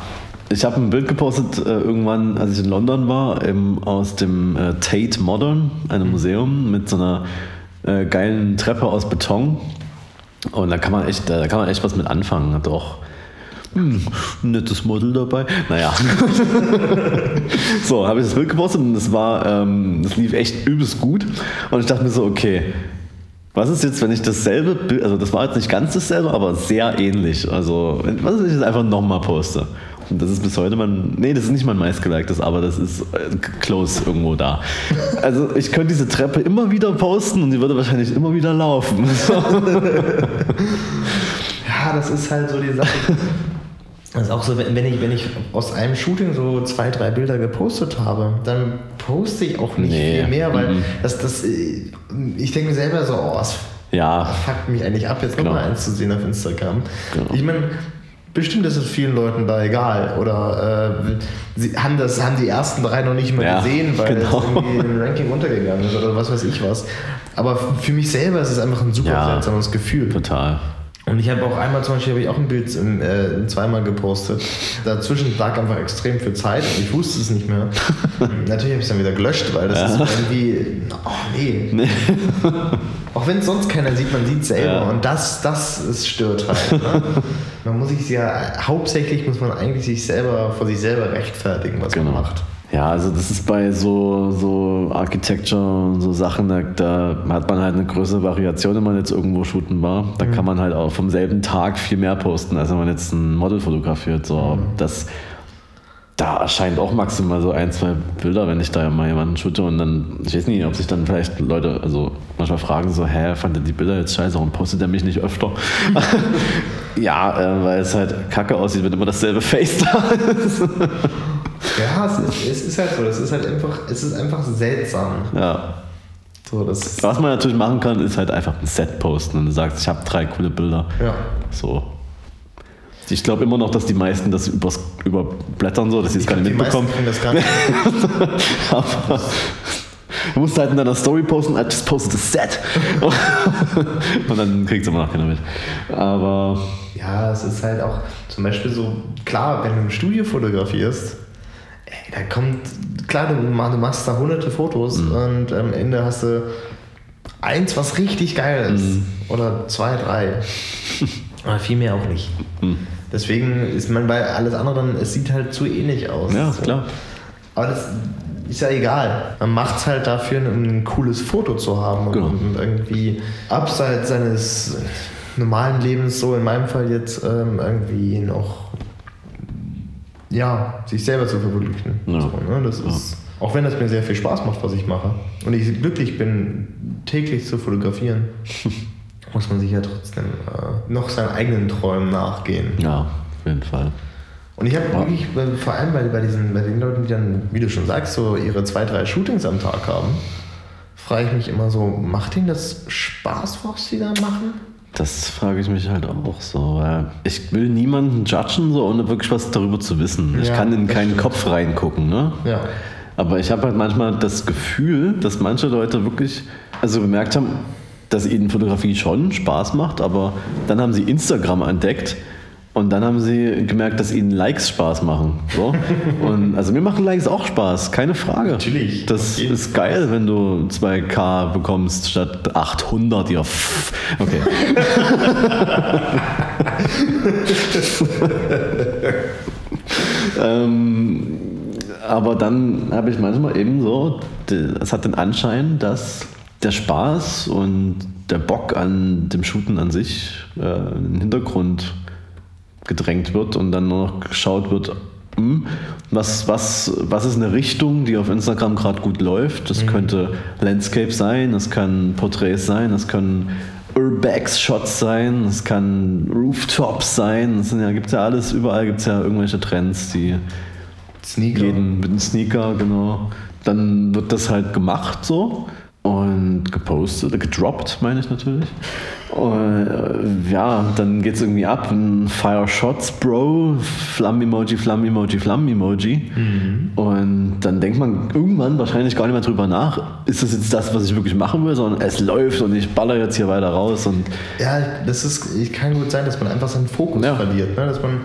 Ich habe ein Bild gepostet äh, irgendwann, als ich in London war, im, aus dem äh, Tate Modern, einem Museum mit so einer äh, geilen Treppe aus Beton. Und da kann man echt, da kann man echt was mit anfangen. Hat auch hm, nettes Model dabei. Naja. <laughs> so, habe ich das Bild gepostet und das war, ähm, das lief echt übelst gut. Und ich dachte mir so, okay, was ist jetzt, wenn ich dasselbe Bild, also das war jetzt nicht ganz dasselbe, aber sehr ähnlich. Also, was ist, wenn ich das einfach nochmal poste? Und das ist bis heute mein, nee, das ist nicht mein meistgeliktes, aber das ist äh, close irgendwo da. Also ich könnte diese Treppe immer wieder posten und die würde wahrscheinlich immer wieder laufen. <laughs> Ja, das ist halt so die Sache. Das ist auch so, wenn ich, wenn ich aus einem Shooting so zwei, drei Bilder gepostet habe, dann poste ich auch nicht Nee, viel mehr, weil mhm. das, das, äh, ich denke mir selber so, oh, es ja, fuckt mich eigentlich ab, jetzt nochmal Genau. eins zu sehen auf Instagram. Genau. Ich meine, bestimmt ist es vielen Leuten da egal. Oder äh, sie haben, das, haben die ersten drei noch nicht mal Ja, gesehen, weil genau. es irgendwie im Ranking untergegangen ist oder was weiß ich was. Aber für mich selber ist es einfach ein super Ja. seltsames Gefühl. total. Und ich habe auch einmal zum Beispiel habe ich auch ein Bild im, äh, zweimal gepostet. Dazwischen lag einfach extrem viel Zeit und ich wusste es nicht mehr. <laughs> Natürlich habe ich es dann wieder gelöscht, weil das ist irgendwie. Oh nee. <laughs> Auch wenn es sonst keiner sieht, man sieht selber. Ja. Und das, das ist, stört halt. Ne? <laughs> Man muss sich ja, hauptsächlich muss man eigentlich sich selber vor sich selber rechtfertigen, was Genau. man macht. Ja, also das ist bei so, so Architecture und so Sachen, da, da hat man halt eine größere Variation, wenn man jetzt irgendwo shooten war. Da kann man halt auch vom selben Tag viel mehr posten, als wenn man jetzt ein Model fotografiert. So, das, da erscheint auch maximal so ein, zwei Bilder, wenn ich da mal jemanden shoote und dann, ich weiß nicht, ob sich dann vielleicht Leute, also manchmal fragen so, hä, fand ihr die Bilder jetzt scheiße, warum postet er mich nicht öfter? <laughs> ja, äh, weil es halt kacke aussieht, wenn immer dasselbe Face da ist. <laughs> Ja, es ist, es ist halt so. Es ist halt einfach, es ist einfach seltsam. ja. So, das, Was man natürlich machen kann, ist halt einfach ein Set posten und du sagst, ich habe drei coole Bilder. ja. So. Ich glaube immer noch, dass die meisten das übers, überblättern, so, dass sie es gar nicht Die meisten mitbekommen. das gar nicht. <laughs> Aber du musst halt in deiner Story posten, I just posted a set. <laughs> und dann kriegt es immer noch keiner mit. Aber Ja, es ist halt auch zum Beispiel so, klar, wenn du im Studio fotografierst, ey, da kommt, klar, du, mach- du machst da hunderte Fotos Mhm. und am Ende hast du eins, was richtig geil ist. Mhm. Oder zwei, drei. <laughs> Aber viel mehr auch nicht. Mhm. Deswegen ist man bei alles anderen, es sieht halt zu ähnlich aus. ja, So. klar. Aber das ist ja egal. Man macht es halt dafür, ein cooles Foto zu haben und, Genau. und irgendwie abseits seines normalen Lebens, so in meinem Fall jetzt, ähm, irgendwie noch, ja, sich selber zu verwirklichen. Ja. So, ne? Das ist, auch wenn das mir sehr viel Spaß macht, was ich mache, und ich glücklich bin, täglich zu fotografieren, <laughs> muss man sich ja trotzdem äh, noch seinen eigenen Träumen nachgehen. Ja, auf jeden Fall. Und ich habe Ja. wirklich, bei- vor allem bei, bei, diesen, bei den Leuten, die dann, wie du schon sagst, so ihre zwei, drei Shootings am Tag haben, frage ich mich immer so, macht ihnen das Spaß, was sie da machen? Das frage ich mich halt auch so. Ich will niemanden judgen, so ohne wirklich was darüber zu wissen. Ich Ja, kann in keinen stimmt. Kopf reingucken, ne? Ja. Aber ich habe halt manchmal das Gefühl, dass manche Leute wirklich also bemerkt haben, dass ihnen Fotografie schon Spaß macht, aber dann haben sie Instagram entdeckt und dann haben sie gemerkt, dass ihnen Likes Spaß machen. So. <laughs> Und also mir machen Likes auch Spaß, keine Frage. Natürlich, Das ist geil, wenn du 2K bekommst statt 800, ihr Pff. Okay. <laughs> ähm, aber dann habe ich manchmal eben so, es hat den Anschein, dass der Spaß und der Bock an dem Shooten an sich äh, in den Hintergrund gedrängt wird und dann nur noch geschaut wird, hm, was, was, was ist eine Richtung, die auf Instagram gerade gut läuft. Das könnte Landscape sein, das kann Porträts sein, das können Urbex-Shots sein, das kann Rooftops sein. Sind ja, gibt ja alles, überall gibt es ja irgendwelche Trends, die Sneaker. jeden mit einem Sneaker, genau. Dann wird das halt gemacht so und gepostet, gedroppt, meine ich natürlich. Und, äh, ja, dann geht es irgendwie ab. ein Fire Shots, Bro, Flamm-Emoji, Flamm-Emoji, Flamm-Emoji. Und dann denkt man irgendwann wahrscheinlich gar nicht mehr drüber nach, ist das jetzt das, was ich wirklich machen will, sondern es läuft und ich baller jetzt hier weiter raus und Ja, das ist, kann gut sein, dass man einfach seinen Fokus Ja. verliert. Ne? Dass man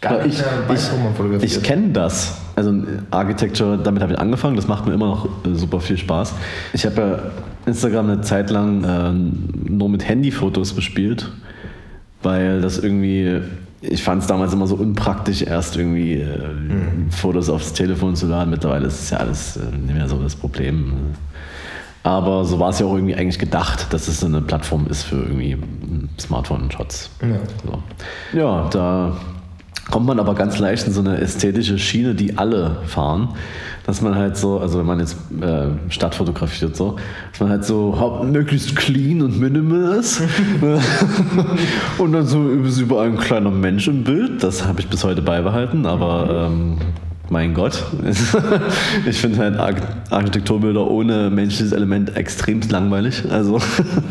gar nicht ich, mehr weiß, wo man fotografiert. ich kenne das. Also Architecture, damit habe ich angefangen. Das macht mir immer noch äh, super viel Spaß. Ich habe ja Instagram eine Zeit lang äh, nur mit Handyfotos bespielt, weil das irgendwie, ich fand es damals immer so unpraktisch, erst irgendwie äh, Fotos aufs Telefon zu laden. Mittlerweile ist es ja alles äh, nicht mehr so das Problem. Aber so war es ja auch irgendwie eigentlich gedacht, dass es so eine Plattform ist für irgendwie Smartphone-Shots. Ja. So. Ja, da kommt man aber ganz leicht in so eine ästhetische Schiene, die alle fahren. Dass man halt so, also wenn man jetzt äh, Stadt fotografiert, so, dass man halt so möglichst clean und minimal ist. <laughs> und dann so ist überall ein kleiner Mensch im Bild. Das habe ich bis heute beibehalten, aber ähm, mein Gott. <laughs> ich finde halt Arch Architekturbilder ohne menschliches Element extrem langweilig. Also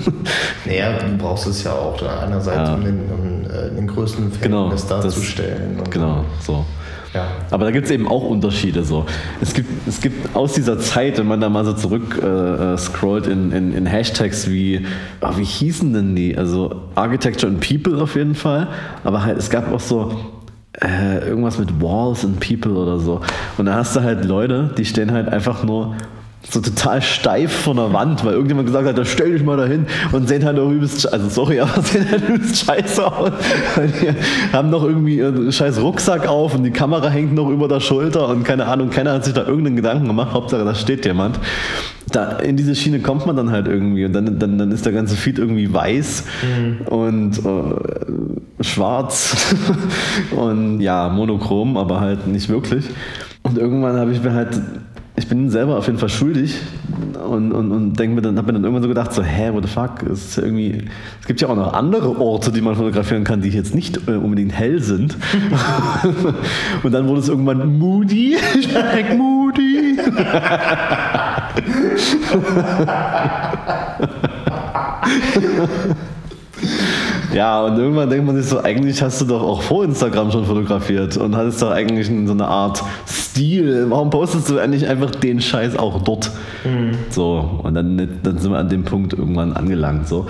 <laughs> Naja, du brauchst es ja auch einerseits, Ja. um den, um, äh, den größten Genau, Verhältnis das- darzustellen. und- genau, so. Ja. Aber da gibt es eben auch Unterschiede. So. Es, gibt, es gibt aus dieser Zeit, wenn man da mal so zurück äh, äh, scrollt in, in, in Hashtags wie, ah, wie hießen denn die? Also Architecture and People auf jeden Fall, aber halt es gab auch so äh, irgendwas mit Walls and People oder so. Und da hast du halt Leute, die stehen halt einfach nur so total steif von der Wand, weil irgendjemand gesagt hat, da stell dich mal dahin und sehen halt auch übelst, also sorry, <laughs> aber sehen halt übelst scheiße aus. Die haben noch irgendwie ihren scheiß Rucksack auf und die Kamera hängt noch über der Schulter und keine Ahnung, keiner hat sich da irgendeinen Gedanken gemacht, Hauptsache da steht jemand. Da, in diese Schiene kommt man dann halt irgendwie und dann, dann, dann ist der ganze Feed irgendwie weiß und äh, schwarz <laughs> und ja, monochrom, aber halt nicht wirklich. Und irgendwann habe ich mir halt, ich bin selber auf jeden Fall schuldig und, und, und denke mir dann, habe mir dann irgendwann so gedacht, so, hä, what the fuck, es ist ja irgendwie, es gibt ja auch noch andere Orte, die man fotografieren kann, die jetzt nicht äh, unbedingt hell sind. <laughs> und dann wurde es irgendwann moody, ich bin direkt moody. <laughs> Ja, und irgendwann denkt man sich so, eigentlich hast du doch auch vor Instagram schon fotografiert und hattest doch eigentlich so eine Art Stil. Warum postest du eigentlich einfach den Scheiß auch dort? So, und dann, dann sind wir an dem Punkt irgendwann angelangt. So.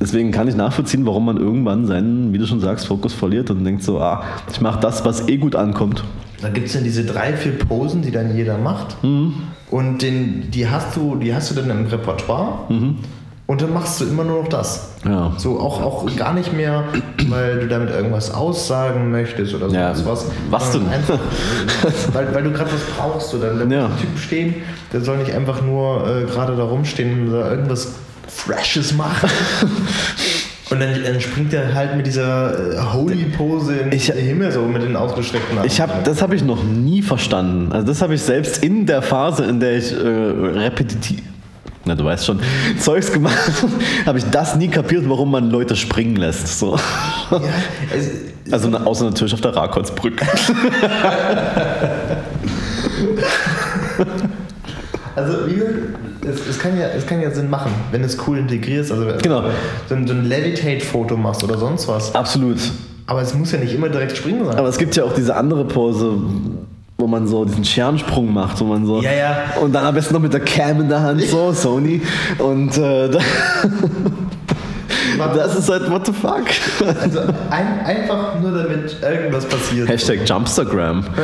Deswegen kann ich nachvollziehen, warum man irgendwann seinen, wie du schon sagst, Fokus verliert und denkt so, ah, ich mache das, was eh gut ankommt. Da gibt es dann diese drei, vier Posen, die dann jeder macht. Mhm. Und den, die, hast du, die hast du dann im Repertoire. Mhm. Und dann machst du immer nur noch das. Ja. So auch, auch gar nicht mehr, weil du damit irgendwas aussagen möchtest oder Ja, sonst was. was denn? Einfach, weil, weil du gerade was brauchst. Oder da Ja. ein Typ stehen, der soll nicht einfach nur äh, gerade da rumstehen und da irgendwas Freshes machen. <laughs> Und dann, dann springt er halt mit dieser äh, Holy-Pose in Ich- den Himmel so mit den ausgestreckten Armen. Ich habe, das habe ich noch nie verstanden. Also das habe ich selbst in der Phase, in der ich äh, repetitiv, na du weißt schon, <laughs> Zeugs gemacht <laughs> habe, ich das nie kapiert, warum man Leute springen lässt. So. Ja, es, Also <laughs> na- außer natürlich auf der Rakotsbrücke. Also wie gesagt, es, es, kann ja, es kann ja Sinn machen, wenn du es cool integrierst, also Genau. so ein, so ein Levitate-Foto machst oder sonst was. Absolut. Aber es muss ja nicht immer direkt springen sein. Aber es gibt ja auch diese andere Pose, wo man so diesen Scherensprung macht, wo man so Ja, ja. und dann am besten noch mit der Cam in der Hand so Sony und äh, <laughs> da, das ist halt what the fuck. Also ein, einfach nur damit irgendwas passiert. Hashtag Jumpstagram. <laughs>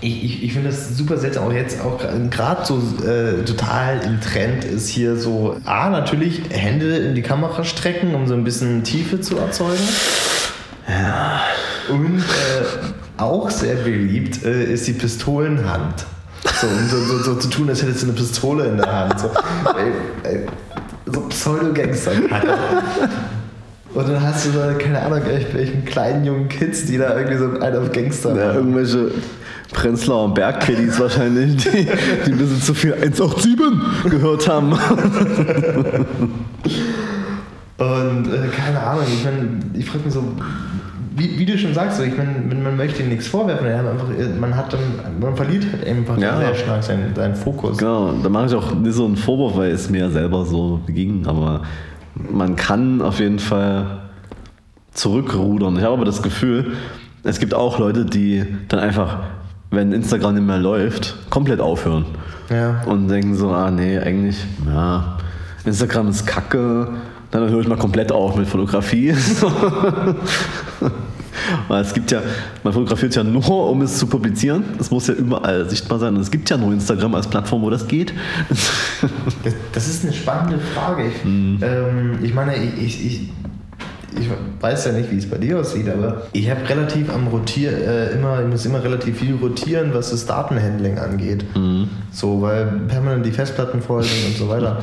Ich, ich, ich finde das super seltsam, auch jetzt auch gerade so äh, total im Trend ist hier so, A, natürlich Hände in die Kamera strecken, um so ein bisschen Tiefe zu erzeugen. Ja. Und äh, auch sehr beliebt äh, ist die Pistolenhand. So, um so, so, so zu tun, als hättest du eine Pistole in der Hand. So, äh, äh, so Pseudo-Gangster-Kacke. Und dann hast du da, keine Ahnung, welchen kleinen jungen Kids, die da irgendwie so einen auf Gangster Ja, irgendwelche Prenzlauer Bergkiddies wahrscheinlich, die, die ein bisschen zu viel 187 gehört haben. Und äh, keine Ahnung, ich meine, ich frage mich so, wie, wie du schon sagst, ich meine, man, möchte nichts vorwerfen, er einfach, man hat dann, man verliert halt einfach Ja. sehr stark seinen, seinen Fokus. Genau, da mache ich auch nicht so einen Vorwurf, weil es mir selber so ging, aber man kann auf jeden Fall zurückrudern. Ich habe aber das Gefühl, es gibt auch Leute, die dann einfach, wenn Instagram nicht mehr läuft, komplett aufhören. Ja. Und denken so, ah nee, eigentlich, ja, Instagram ist kacke Dann höre ich mal komplett auf mit Fotografie. <laughs> Weil es gibt ja, man fotografiert ja nur, um es zu publizieren. Es muss ja überall sichtbar sein. Und es gibt ja nur Instagram als Plattform, wo das geht. Das, das ist eine spannende Frage. Ich, Mhm. ähm, ich meine, ich, ich, ich, weiß ja nicht, wie es bei dir aussieht, aber ich habe relativ am Rotier, äh, immer, ich muss immer relativ viel rotieren, was das Datenhandling angeht. Mhm. So, weil permanent die Festplatten voll sind und so weiter.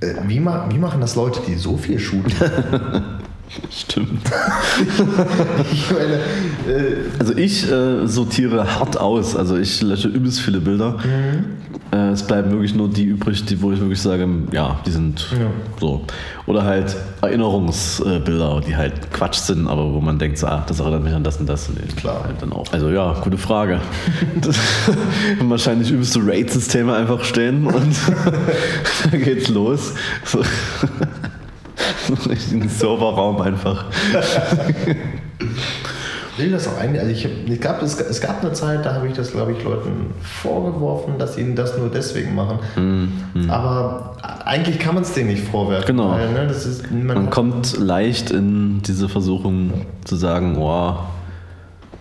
Äh, wie, ma wie machen das Leute, die so viel shooten? <laughs> Stimmt. ich meine, äh, Also ich äh, sortiere hart aus. Also ich lösche übelst viele Bilder. Äh, es bleiben wirklich nur die übrig, die, wo ich wirklich sage, ja, die sind Ja. so. Oder halt Erinnerungsbilder, die halt Quatsch sind, aber wo man denkt, so, ah, das erinnert mich an das und das. Und Klar. Halt dann auch. Also ja, gute Frage. <laughs> Wahrscheinlich übelste Rate-Systeme einfach stehen und <laughs> da geht's los. So. <laughs> Ein Serverraum einfach. will das auch eigentlich, also ich, hab, ich glaube, es, es gab eine Zeit, da habe ich das, glaube ich, Leuten vorgeworfen, dass sie das nur deswegen machen. Aber eigentlich kann man es denen nicht vorwerfen. Genau. Weil, ne, ist, man, Man kommt leicht in diese Versuchung zu sagen, oh,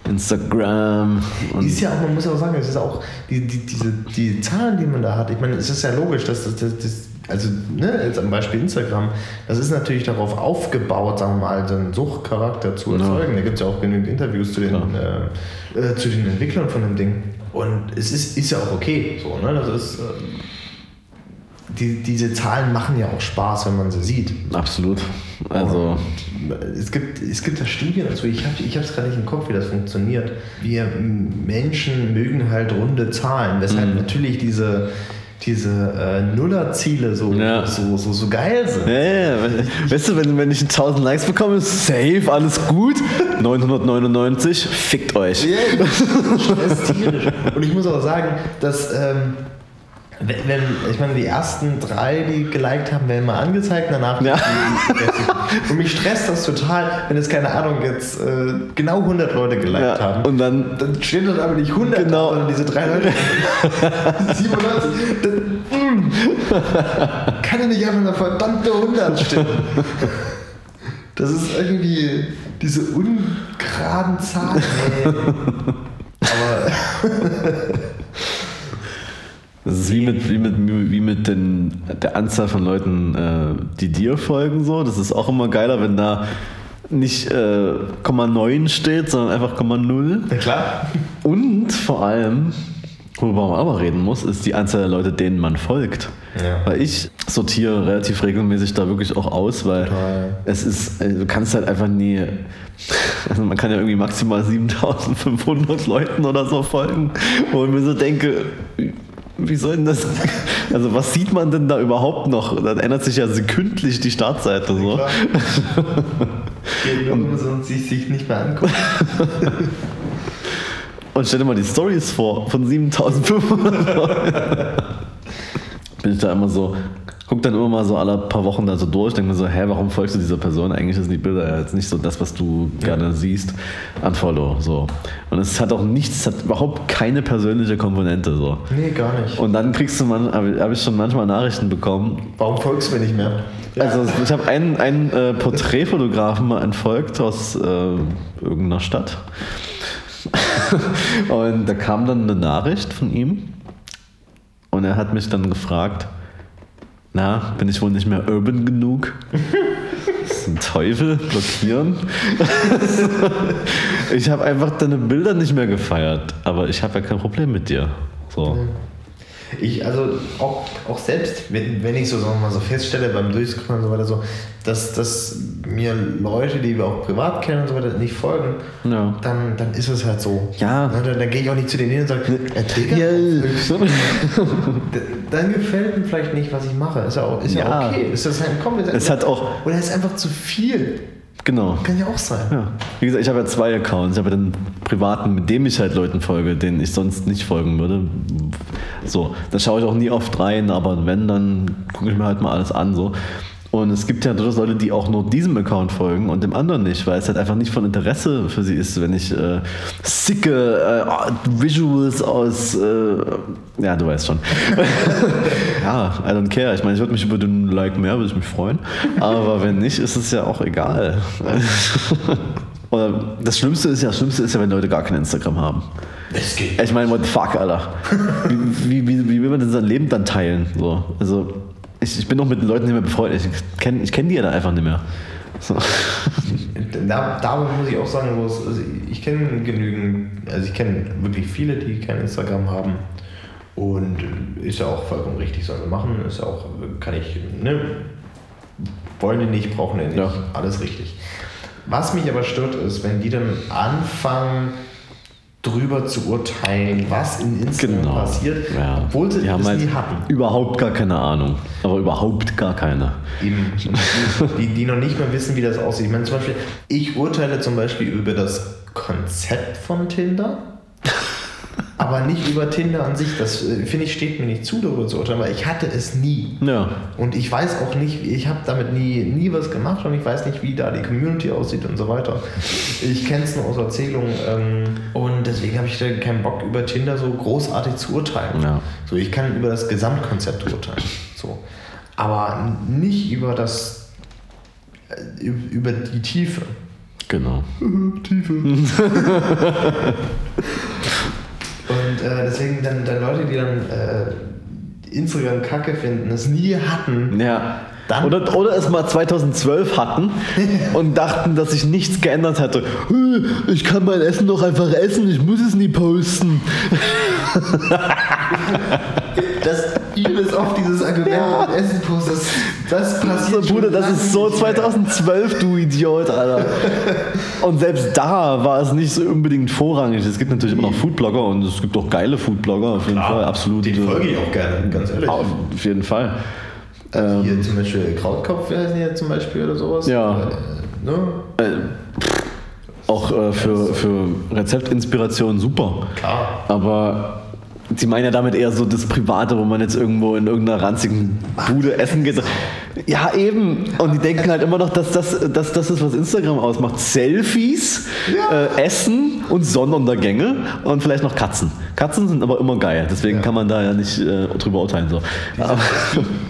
Instagram ist ja auch, man muss ja auch sagen, es ist auch die, die, diese, die Zahlen, die man da hat. Ich meine, es ist ja logisch, dass das, das, das also ne, jetzt am Beispiel Instagram, das ist natürlich darauf aufgebaut, sagen wir mal, so einen Suchtcharakter zu Ja. erzeugen. Da gibt es ja auch genügend Interviews zu den, äh, äh, zu den Entwicklern von dem Ding. Und es ist, ist ja auch okay. So, ne? Das ist, ähm, die, diese Zahlen machen ja auch Spaß, wenn man sie sieht. absolut. Also Es gibt, es gibt da Studien dazu, ich habe ich es gerade nicht im Kopf, wie das funktioniert. Wir Menschen mögen halt runde Zahlen, weshalb Mhm. natürlich diese, diese äh, Nullerziele so, Ja. so, so, so geil sind. Ja, ja. Weißt du, wenn, wenn ich 1000 Likes bekomme, safe, alles gut. 999, fickt euch. Ja, das ist tierisch. Und ich muss auch sagen, dass, ähm, wenn, ich meine, die ersten drei, die geliked haben, werden mal angezeigt, und danach. Ja. <laughs> Und mich stresst das total, wenn es, keine Ahnung, jetzt äh, genau 100 Leute geliked Ja, haben. und dann, Dann steht dort aber nicht 100, Genau. sondern diese drei Leute. 97. Das, mm. Kann ja nicht einfach eine verdammte 100 stehen. Das ist irgendwie diese ungeraden Zahlen. Ey. <laughs> Aber <laughs> das ist wie mit, wie mit, wie mit den, der Anzahl von Leuten, äh, die dir folgen. So. Das ist auch immer geiler, wenn da nicht äh, Komma 9 steht, sondern einfach Komma 0. na klar. Und vor allem, worüber man mal reden muss, ist die Anzahl der Leute, denen man folgt. Ja. Weil ich sortiere relativ regelmäßig da wirklich auch aus, weil Total. es ist, also du kannst halt einfach nie, also man kann ja irgendwie maximal 7500 Leuten oder so folgen, wo ich mir so denke, wie soll denn das, <laughs> also was sieht man denn da überhaupt noch? Dann ändert sich ja sekündlich die Startseite so. Klar. <laughs> Geht nur, sonst sich, sich nicht mehr angucken. <laughs> Und stell dir mal die Stories vor von 7500 Leuten. Bin ich da immer so, guck dann immer mal so alle paar Wochen da so durch, denke mir so, hä, warum folgst du dieser Person? Eigentlich sind die Bilder ja jetzt nicht so das, was du gerne siehst. Unfollow, so. Und es hat auch nichts, es hat überhaupt keine persönliche Komponente, so. Nee, gar nicht. Und dann kriegst du, habe hab ich schon manchmal Nachrichten bekommen, Warum folgst du mir nicht mehr? also ich habe einen, einen äh, Porträtfotografen mal entfolgt aus äh, irgendeiner Stadt. <laughs> und da kam dann eine Nachricht von ihm und er hat mich dann gefragt, na, bin ich wohl nicht mehr urban genug? Das <laughs> ist ein Teufel, blockieren. <laughs> ich habe einfach deine Bilder nicht mehr gefeiert, aber ich habe ja kein Problem mit dir. So. Ich, also auch, auch selbst, wenn, wenn ich so, sagen wir mal, so feststelle beim Durchscrollen und so weiter, so, dass, dass mir Leute, die wir auch privat kennen und so weiter, nicht folgen, Ja. dann, dann ist es halt so. Ja. Na, Dann, dann gehe ich auch nicht zu denen hin und sage, äh, Digga, Ja. <laughs> dann gefällt mir vielleicht nicht, was ich mache. Ist ja, auch, ist ja. Ja. okay. Ist das halt, komm, Es hat auch, Oder ist einfach zu viel. Genau. Kann ja auch sein. Ja. Wie gesagt, ich habe ja zwei Accounts. Ich habe ja den privaten, mit dem ich halt Leuten folge, denen ich sonst nicht folgen würde. So, da schaue ich auch nie oft rein, aber wenn, dann gucke ich mir halt mal alles an. So. Und es gibt ja durchaus Leute, die auch nur diesem Account folgen und dem anderen nicht, weil es halt einfach nicht von Interesse für sie ist, wenn ich äh, sicke äh, Visuals aus, äh, ja, du weißt schon. <laughs> ja, I don't care. Ich meine, ich würde mich über den Like mehr, würde ich mich freuen. Aber wenn nicht, ist es ja auch egal. <laughs> Oder das Schlimmste ist ja, das Schlimmste ist ja, wenn Leute gar kein Instagram haben. Es geht. Ich meine, what the fuck, Alter. Wie, wie, wie will man denn sein Leben dann teilen? So, also, ich, ich bin doch mit den Leuten nicht mehr befreundet. Ich kenne ich kenn die ja dann einfach nicht mehr. So. <laughs> Da, da muss ich auch sagen, also ich kenne genügend, also ich kenne wirklich viele, die kein Instagram haben. Und ist ja auch vollkommen richtig, sollen wir machen. Ist ja auch, kann ich, ne? Wollen die nicht, brauchen die nicht. Ja. Alles richtig. Was mich aber stört, ist, wenn die dann anfangen, drüber zu urteilen, was in Instagram Genau. passiert, Ja. obwohl sie die haben halt nie hatten. überhaupt gar keine Ahnung. Aber überhaupt gar keine. Eben, die, die noch nicht mal wissen, wie das aussieht. Ich meine, zum Beispiel, ich urteile zum Beispiel über das Konzept von Tinder, aber nicht über Tinder an sich. Das äh, finde ich, steht mir nicht zu, darüber zu urteilen, weil ich hatte es nie. Ja. Und ich weiß auch nicht, ich habe damit nie, nie was gemacht und ich weiß nicht, wie da die Community aussieht und so weiter. Ich kenne es nur aus Erzählungen ähm, und deswegen habe ich da keinen Bock, über Tinder so großartig zu urteilen. Ja. So, ich kann über das Gesamtkonzept urteilen. So. Aber nicht über das, äh, über die Tiefe. Genau. <laughs> Tiefe. <laughs> Und äh, deswegen dann, dann Leute, die dann äh, Instagram kacke finden, es nie hatten, Ja. Dann- oder, oder es mal 2012 hatten <laughs> und dachten, dass sich nichts geändert hatte. "Äh, Ich kann mein Essen doch einfach essen, ich muss es nie posten. das übelst oft dieses Argument Ja. mit Essen post, das, passiert Bruder, das ist so nicht mehr. 2012, du Idiot, Alter. <laughs> Und selbst da war es nicht so unbedingt vorrangig. Es gibt natürlich immer noch Foodblogger und es gibt auch geile Foodblogger, auf jeden Fall, absolut. Den folge ich auch gerne, ganz ehrlich. Auf jeden Fall. Also hier zum Beispiel Krautkopf, heißt hier zum Beispiel oder sowas? Ja. Äh, ne? Äh, auch äh, für, für Rezeptinspiration super. Klar. Aber die meinen ja damit eher so das Private, wo man jetzt irgendwo in irgendeiner ranzigen Bude essen geht. Ja, eben. Und die denken halt immer noch, dass das, dass das ist, was Instagram ausmacht. Selfies, Ja. äh, Essen und Sonnenuntergänge und vielleicht noch Katzen. Katzen sind aber immer geil, deswegen Ja. kann man da ja nicht äh, drüber urteilen. So.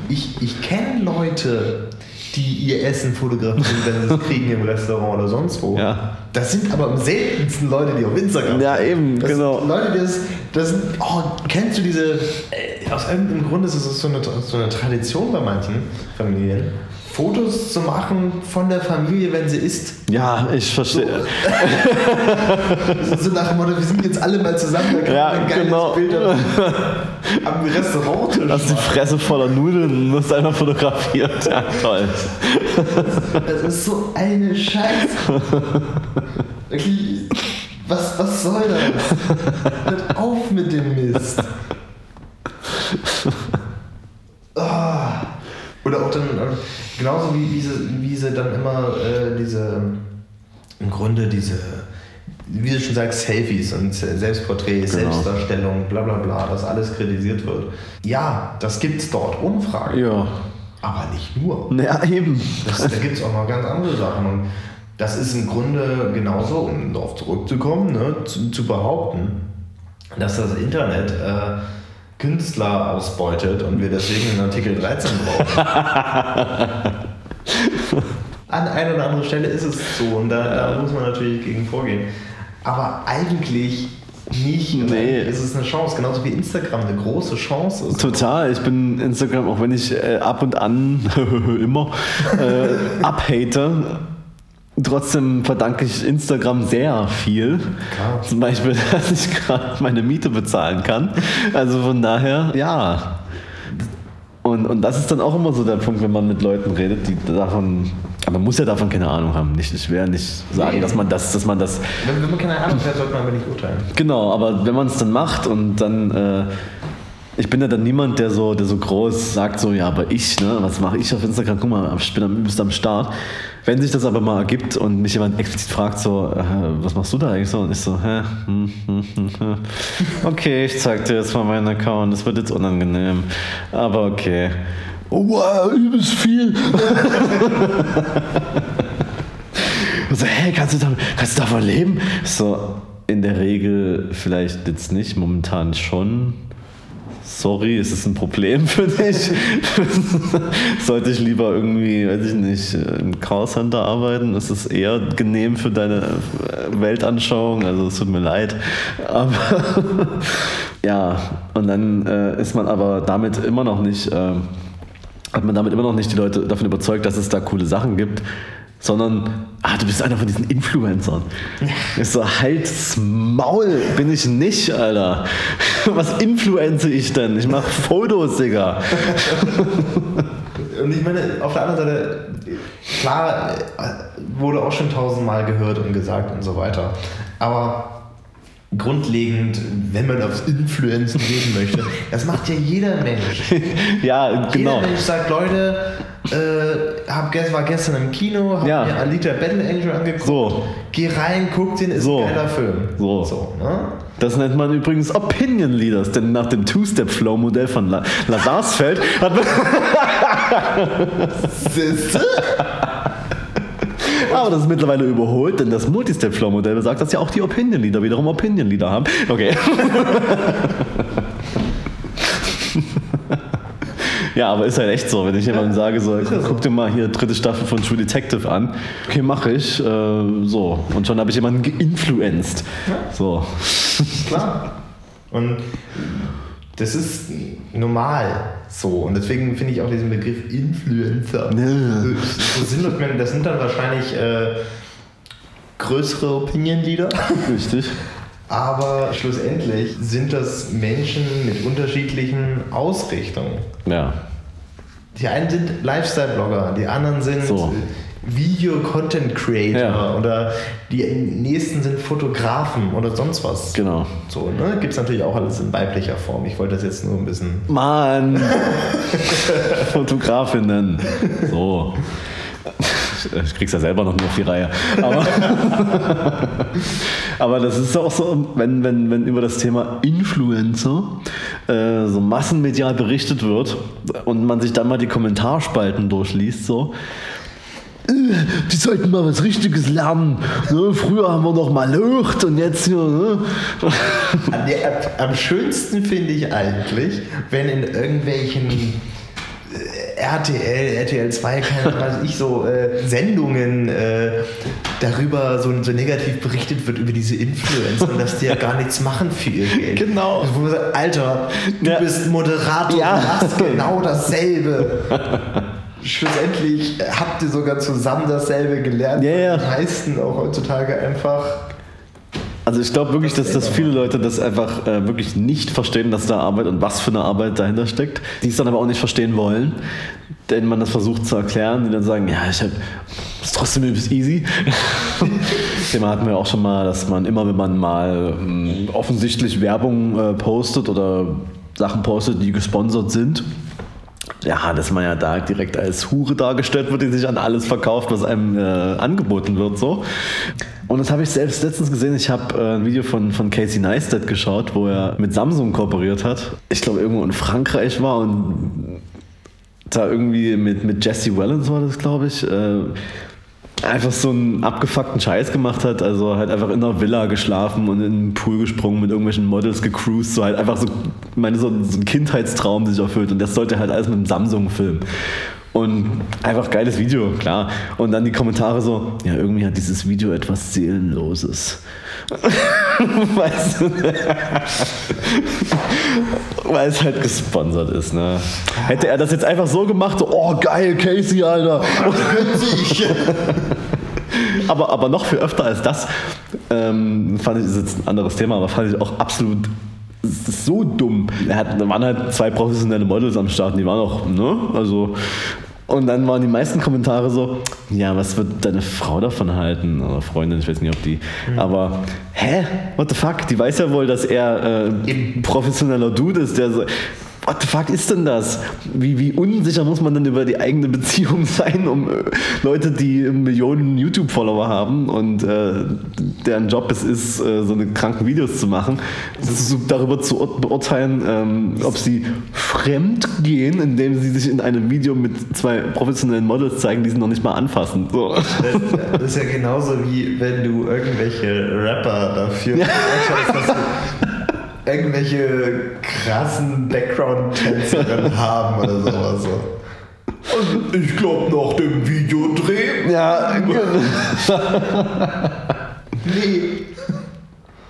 Ich, ich kenne Leute, die ihr Essen fotografieren, wenn sie es kriegen im Restaurant oder sonst wo. Ja. Das sind aber am seltensten Leute, die auf Instagram Ja, eben, das genau. Sind Leute, die das, das sind, oh, kennst du diese, äh, aus irgendeinem Grund ist es so eine, so eine Tradition bei manchen Familien, Fotos zu machen von der Familie, wenn sie isst. ja, ich verstehe. So <laughs> nach dem Motto, wir sind jetzt alle mal zusammen, da kann Ja, man ein geiles genau. Bild am- am Restaurant <laughs> Du hast die Fresse voller Nudeln und musst einfach fotografiert. Ja, toll. Das ist so eine Scheiße. Wirklich, was, was soll das? Hört auf mit dem Mist. Ah. Oder auch dann, äh, genauso wie, wie, sie, wie sie dann immer äh, diese, im Grunde diese, wie du schon sagst, Selfies und Selbstporträts, Genau. Selbstdarstellung, bla bla bla, dass alles kritisiert wird. Ja, das gibt's dort, ohne Frage. Ja. Aber nicht nur. Ja, eben. Das, da gibt es auch noch ganz andere Sachen. Und das ist im Grunde genauso, um darauf zurückzukommen, ne, zu, zu behaupten, dass das Internet äh, Künstler ausbeutet und wir deswegen einen Artikel 13 brauchen. <laughs> An einer oder anderen Stelle ist es so und da, da muss man natürlich gegen vorgehen. Aber eigentlich nicht. Nee. eigentlich ist es eine Chance, genauso wie Instagram eine große Chance ist. Total. Ich bin Instagram, auch wenn ich äh, ab und an <laughs> immer äh, abhate, trotzdem verdanke ich Instagram sehr viel. Klar. Zum Beispiel, <laughs> dass ich gerade meine Miete bezahlen kann. Also von daher, ja. Und, und das ist dann auch immer so der Punkt, wenn man mit Leuten redet, die davon, aber man muss ja davon keine Ahnung haben. Nicht, ich will ja nicht sagen, Nee. dass man das, dass man das Wenn, wenn man keine Ahnung hat, sollte man aber nicht urteilen. Genau, aber wenn man es dann macht und dann, äh, ich bin ja dann niemand, der so, der so groß sagt, so, ja, aber ich, ne, was mache ich auf Instagram? Guck mal, ich bin am übelst am Start. Wenn sich das aber mal ergibt und mich jemand explizit fragt, so, äh, was machst du da eigentlich so? Und ich so, hä? Hm, hm, hm. Okay, ich zeig dir jetzt mal meinen Account, das wird jetzt unangenehm. Aber okay. oh wow, übelst viel. <laughs> Und so, hä, kannst du, da, kannst du davon leben? So, in der Regel vielleicht jetzt nicht, momentan schon. Sorry, ist es ein Problem <laughs> für dich? Sollte ich lieber irgendwie, weiß ich nicht, im Center arbeiten? Ist es eher genehm für deine Weltanschauung? Also es tut mir leid. Aber <laughs> ja, und dann äh, ist man aber damit immer noch nicht, äh, hat man damit immer noch nicht die Leute davon überzeugt, dass es da coole Sachen gibt, sondern, ah, du bist einer von diesen Influencern. <laughs> Ich so, halt's Maul, bin ich nicht, Alter. <laughs> Was influenze ich denn? Ich mach Fotos, Digga. <laughs> Und ich meine, auf der anderen Seite, klar, wurde auch schon tausendmal gehört und gesagt und so weiter. Aber grundlegend, wenn man aufs Influenzen gehen möchte, <laughs> das macht ja jeder Mensch. <laughs> ja, genau. Jeder Mensch sagt, Leute, äh, hab, war gestern im Kino, hab Ja. mir Alita Battle Angel angeguckt. So. Geh rein, guck den, ist So. ein geiler Film. So. so ne? Das nennt man übrigens Opinion Leaders, denn nach dem Two-Step-Flow-Modell von La Lazarsfeld hat man. <laughs> Aber das ist mittlerweile überholt, denn das Multi-Step-Flow-Modell besagt, dass ja auch die Opinion Leader wiederum Opinion Leader haben. Okay. <laughs> Ja, aber ist halt echt so, wenn ich jemandem sage, so, ja guck dir mal hier dritte Staffel von True Detective an. Okay, mache ich. Äh, so. Und schon habe ich jemanden geinfluenced. So. Klar. Und das ist normal so. Und deswegen finde ich auch diesen Begriff Influencer Ne. so sinnlos. Das sind dann wahrscheinlich äh, größere Opinion-Leader. <laughs> Richtig. Aber schlussendlich sind das Menschen mit unterschiedlichen Ausrichtungen. Ja. Die einen sind Lifestyle-Blogger, die anderen sind So. Video-Content-Creator Ja. oder die nächsten sind Fotografen oder sonst was. Genau. So, ne? Gibt es natürlich auch alles in weiblicher Form. Ich wollte das jetzt nur ein bisschen. Mann! <laughs> Fotografinnen. So. Ich krieg's ja selber noch nie auf die Reihe. Aber, <laughs> aber das ist auch so, wenn, wenn, wenn über das Thema Influencer äh, so massenmedial berichtet wird und man sich dann mal die Kommentarspalten durchliest, so. Äh, Die sollten mal was Richtiges lernen. Ne? Früher haben wir noch mal Lucht und jetzt hier. Ne? Am, am, schönsten finde ich eigentlich, wenn in irgendwelchen äh, RTL, RTL 2, keine weiß ich, so äh, Sendungen äh, darüber so, so negativ berichtet wird über diese Influencer und dass die ja gar nichts machen für ihr Geld. Genau. Wo man sagt, Alter, du Ja. bist Moderator, Ja. du machst genau dasselbe. <laughs> Schlussendlich habt ihr sogar zusammen dasselbe gelernt. Ja, ja. Die meisten auch heutzutage einfach Also ich glaube wirklich, dass, dass viele Leute das einfach äh, wirklich nicht verstehen, dass da Arbeit und was für eine Arbeit dahinter steckt. Die es dann aber auch nicht verstehen wollen, denn man das versucht zu erklären, die dann sagen, ja, ich hab, ist trotzdem übelst easy. <laughs> Thema hatten wir auch schon mal, dass man immer, wenn man mal ähm, offensichtlich Werbung äh, postet oder Sachen postet, die gesponsert sind, ja, dass man ja da direkt als Hure dargestellt wird, die sich an alles verkauft, was einem äh, angeboten wird. So. Und das habe ich selbst letztens gesehen. Ich habe äh, ein Video von, von Casey Neistat geschaut, wo er mit Samsung kooperiert hat. Ich glaube, irgendwo in Frankreich war und da irgendwie mit, mit Jesse Wellens war das, glaube ich. Äh, einfach so einen abgefuckten Scheiß gemacht hat, also halt einfach in einer Villa geschlafen und in den Pool gesprungen, mit irgendwelchen Models gecruised, so halt einfach so, meine, so, so ein Kindheitstraum, sich erfüllt. Und das sollte halt alles mit einem Samsung filmen. Und einfach geiles Video, klar. Und dann die Kommentare so, ja, irgendwie hat dieses Video etwas Seelenloses. <laughs> weißt du? Weil es halt gesponsert ist, ne? Hätte er das jetzt einfach so gemacht, so, oh geil, Casey, Alter. <laughs> aber, aber noch viel öfter als das, ähm, fand ich, das ist jetzt ein anderes Thema, aber fand ich auch absolut es ist so dumm. Da waren halt zwei professionelle Models am Start, die waren auch, ne? Also. Und dann waren die meisten Kommentare so, ja, was wird deine Frau davon halten? Oder Freundin, ich weiß nicht, ob die. Aber, hä? What the fuck? Die weiß ja wohl, dass er äh, professioneller Dude ist, der so. What the fuck ist denn das? Wie, wie unsicher muss man denn über die eigene Beziehung <laughs> sein, um äh, Leute, die Millionen YouTube-Follower haben und äh, deren Job es ist, äh, so eine kranken Videos zu machen, so darüber zu ur- beurteilen, ähm, ob sie fremd gehen, indem sie sich in einem Video mit zwei professionellen Models zeigen, die sie noch nicht mal anfassen. So. Das, das ist ja genauso wie wenn du irgendwelche Rapper dafür beurteilst, dass irgendwelche krassen Background-Tänzerinnen <laughs> haben oder sowas. So. Also ich glaube nach dem Videodreh. Ja, Nee.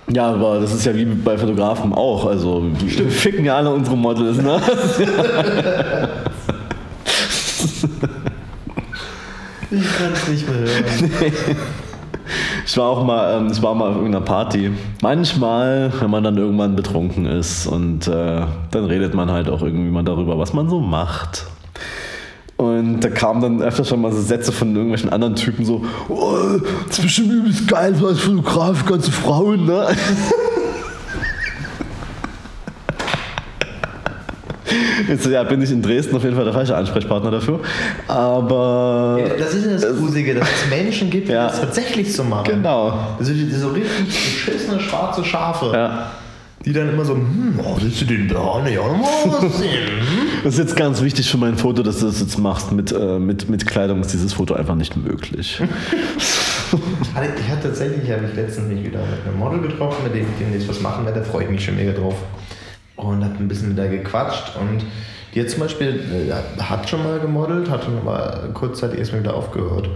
Ja, aber das ist ja wie bei Fotografen auch. Also wir ficken ja alle unsere Models, ne? Ich kann es nicht mehr hören. <laughs> <laughs> Ich war auch mal, ähm, ich war mal auf irgendeiner Party. Manchmal, wenn man dann irgendwann betrunken ist und äh, dann redet man halt auch irgendwie mal darüber, was man so macht. Und da kamen dann öfter schon mal so Sätze von irgendwelchen anderen Typen so, oh, das ist bestimmt übelst geil, so als Fotograf, ganze Frauen, ne? <laughs> Jetzt, ja, bin ich in Dresden auf jeden Fall der falsche Ansprechpartner dafür. Aber. Das ist ja das Gruselige, dass es Menschen gibt, die Ja. das tatsächlich so machen. Genau. Das sind so richtig beschissene schwarze Schafe, Ja. die dann immer so, hm, oh, willst du den da nicht auch nochmal was sehen? Das ist jetzt ganz wichtig für mein Foto, dass du das jetzt machst. Mit, äh, mit, mit Kleidung ist dieses Foto einfach nicht möglich. <laughs> Ich hatte tatsächlich, habe ich letztens mich wieder mit einem Model getroffen, mit dem ich demnächst was machen werde, da freue ich mich schon mega drauf. Und habe ein bisschen mit der gequatscht und die hat zum Beispiel, äh, hat schon mal gemodelt, hat dann aber kurzzeitig erstmal wieder aufgehört.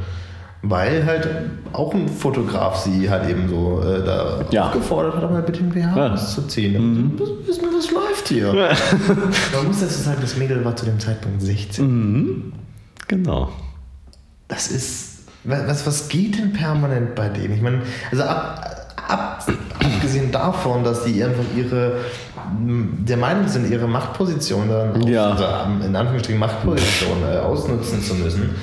Weil halt auch ein Fotograf sie halt eben so äh, da Ja. aufgefordert hat, mal bitte den BH Ja. auszuziehen. So, wissen wir, was läuft hier? <laughs> Man muss dazu sagen, das Mädel war zu dem Zeitpunkt 16. Mhm. Genau. Das ist. Was, was geht denn permanent bei denen? Ich meine, also ab, ab, abgesehen davon, dass die einfach ihre der Meinung sind, ihre Machtposition dann Ja. in Anführungsstrichen Machtposition äh, ausnutzen zu müssen,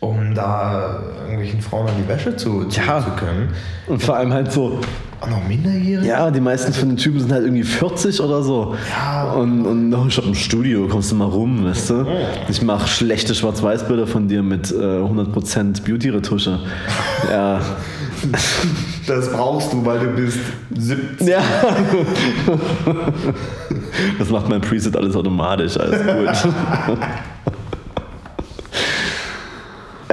um da irgendwelchen Frauen an die Wäsche zu, zu, Ja. zu können. Und vor allem halt so, Auch noch Minderjährige? ja, die meisten von den Typen sind halt irgendwie 40 oder so. Ja. Und, und oh, ich hab ein Studio, kommst du mal rum, weißt du? Ich mache schlechte Schwarz-Weiß-Bilder von dir mit äh, 100% Beauty-Retusche. <laughs> Ja. Das brauchst du, weil du bist 17. ja. <laughs> Das macht mein Preset alles automatisch, alles gut. <laughs>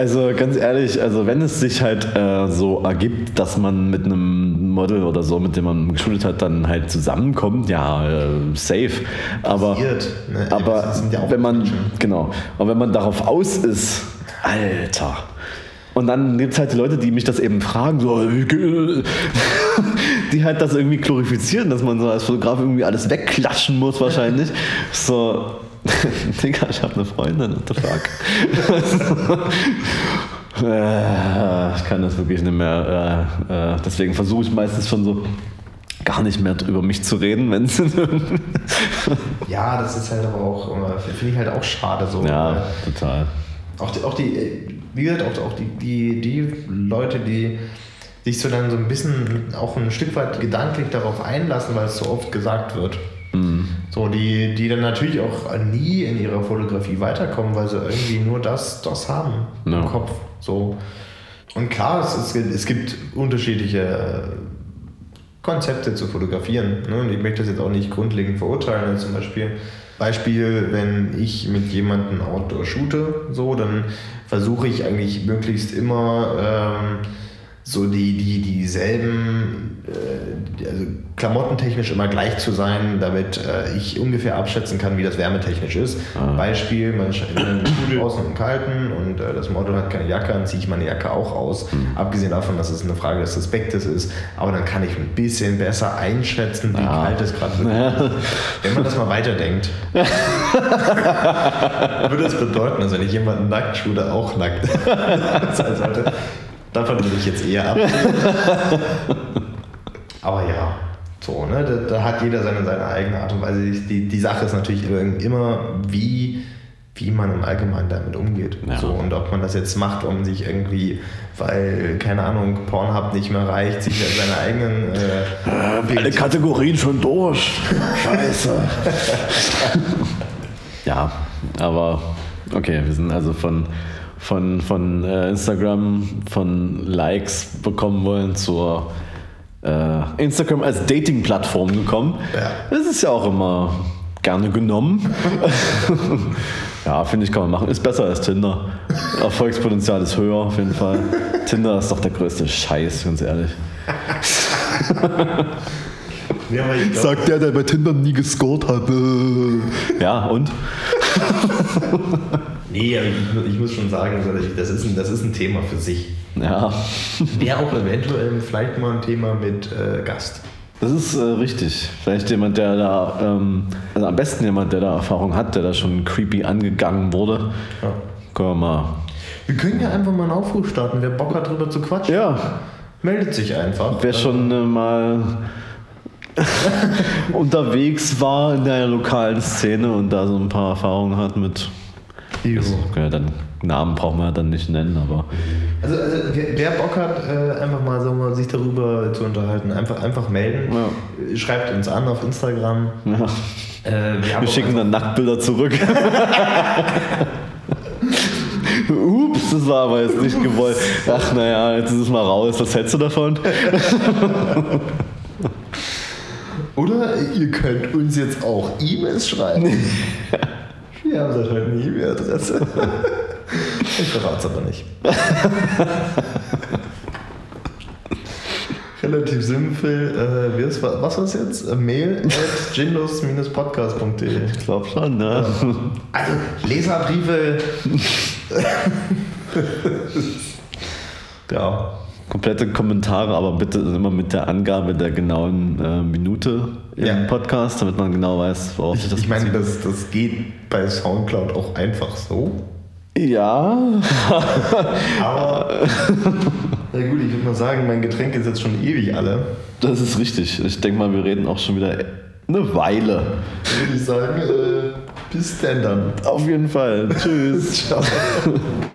Also ganz ehrlich, also wenn es sich halt äh, so ergibt, dass man mit einem Model oder so, mit dem man geschult hat, dann halt zusammenkommt, ja, äh, safe. Aber, Passiert, ne? aber ja wenn man, Menschen. genau, aber wenn man darauf aus ist, Alter. Und dann gibt es halt die Leute, die mich das eben fragen, so, wie geht- <laughs> die halt das irgendwie glorifizieren, dass man so als Fotograf irgendwie alles wegklatschen muss wahrscheinlich. <laughs> So, <laughs> Digga, ich habe eine Freundin, what the fuck. <laughs> Äh, ich kann das wirklich nicht mehr. Äh, äh, deswegen versuche ich meistens schon so gar nicht mehr über mich zu reden, wenn es <laughs> Ja, das ist halt aber auch, finde ich halt auch schade so. Ja, total. Auch die, auch die wie gesagt, auch, auch die, die, die Leute, die sich so dann so ein bisschen auch ein Stück weit gedanklich darauf einlassen, weil es so oft gesagt wird. So, die, die dann natürlich auch nie in ihrer Fotografie weiterkommen, weil sie irgendwie nur das, das haben Ja. im Kopf. So. Und klar, es, es, gibt- es gibt unterschiedliche Konzepte zu fotografieren. Ne? Und ich möchte das jetzt auch nicht grundlegend verurteilen. Also zum Beispiel, Beispiel, wenn ich mit jemandem Outdoor shoote, so, dann versuche ich eigentlich möglichst immer ähm, so die, die, dieselben, äh, also klamottentechnisch immer gleich zu sein, damit äh, ich ungefähr abschätzen kann, wie das wärmetechnisch ist. Beispiel, man ist in einem <laughs> Studio draußen im Kalten und äh, das Model hat keine Jacke, dann ziehe ich meine Jacke auch aus. Abgesehen davon, dass es eine Frage des Respektes ist, aber dann kann ich ein bisschen besser einschätzen, wie Ja. kalt es gerade wird. <laughs> Wenn man das mal weiterdenkt, <laughs> würde es bedeuten, dass wenn ich jemanden nackt schule, auch nackt sein sollte. Davon würde ich jetzt eher ab. <laughs> Aber ja, so, ne, da, da hat jeder seine, seine eigene Art und Weise. Die, die Sache ist natürlich immer, wie wie man im Allgemeinen damit umgeht. Ja. So, und ob man das jetzt macht, um sich irgendwie, weil, keine Ahnung, Pornhub nicht mehr reicht, sich seine eigenen äh, Alle Kategorien schon durch. Scheiße. <laughs> ja, aber okay, wir sind also von, von, von äh, Instagram, von Likes bekommen wollen zur äh, Instagram als Dating-Plattform gekommen. Ja. Das ist ja auch immer gerne genommen. <laughs> ja, finde ich, kann man machen. Ist besser als Tinder. Erfolgspotenzial ist höher auf jeden Fall. Tinder ist doch der größte Scheiß, ganz ehrlich. Ja, glaub, Sagt der, der bei Tinder nie gescored hat. Ja, und? <laughs> nee, ich, ich muss schon sagen, also das ist, ein, das ist ein Thema für sich. Ja, Wäre auch eventuell vielleicht mal ein Thema mit äh, Gast. das ist äh, richtig. Vielleicht jemand, der da, ähm, also am besten jemand, der da Erfahrung hat, der da schon creepy angegangen wurde. Ja. Können wir mal. Wir können ja einfach mal einen Aufruf starten, wer Bock hat, drüber zu quatschen. Ja, Meldet sich einfach. wer schon äh, mal <laughs> unterwegs war in der lokalen Szene und da so ein paar Erfahrungen hat mit. Jo. Ja, dann Namen brauchen wir dann nicht nennen, aber Also, also wer, Bock hat, äh, einfach mal so mal sich darüber zu unterhalten, einfach, einfach melden. Ja. Schreibt uns an auf Instagram. ja. Äh, wir wir schicken dann Nacktbilder zurück. <laughs> Ups, das war aber jetzt nicht gewollt. Ach naja, jetzt ist es mal raus. Was hältst du davon? Oder ihr könnt uns jetzt auch E-Mails schreiben. <laughs> Wir haben seit heute eine E-Mail-Adresse. <laughs> Ich verrate es aber nicht. <laughs> Relativ simpel. Äh, was war es jetzt? Äh, Mail at gindos-podcast.de Ich glaube schon, ne? Also Leserbriefe. ja. <laughs> Komplette Kommentare, aber bitte immer mit der Angabe der genauen äh, Minute im Ja. Podcast, damit man genau weiß, worauf sich Ich, das ich meine, das, das geht bei Soundcloud auch einfach so. Ja, <laughs> Aber. <laughs> Na gut, ich würde mal sagen, mein Getränk ist jetzt schon ewig alle. das ist richtig. Ich denke mal, wir reden auch schon wieder eine Weile. Würde ich sagen, äh, bis denn dann. Auf jeden Fall. <laughs> Tschüss. Ciao.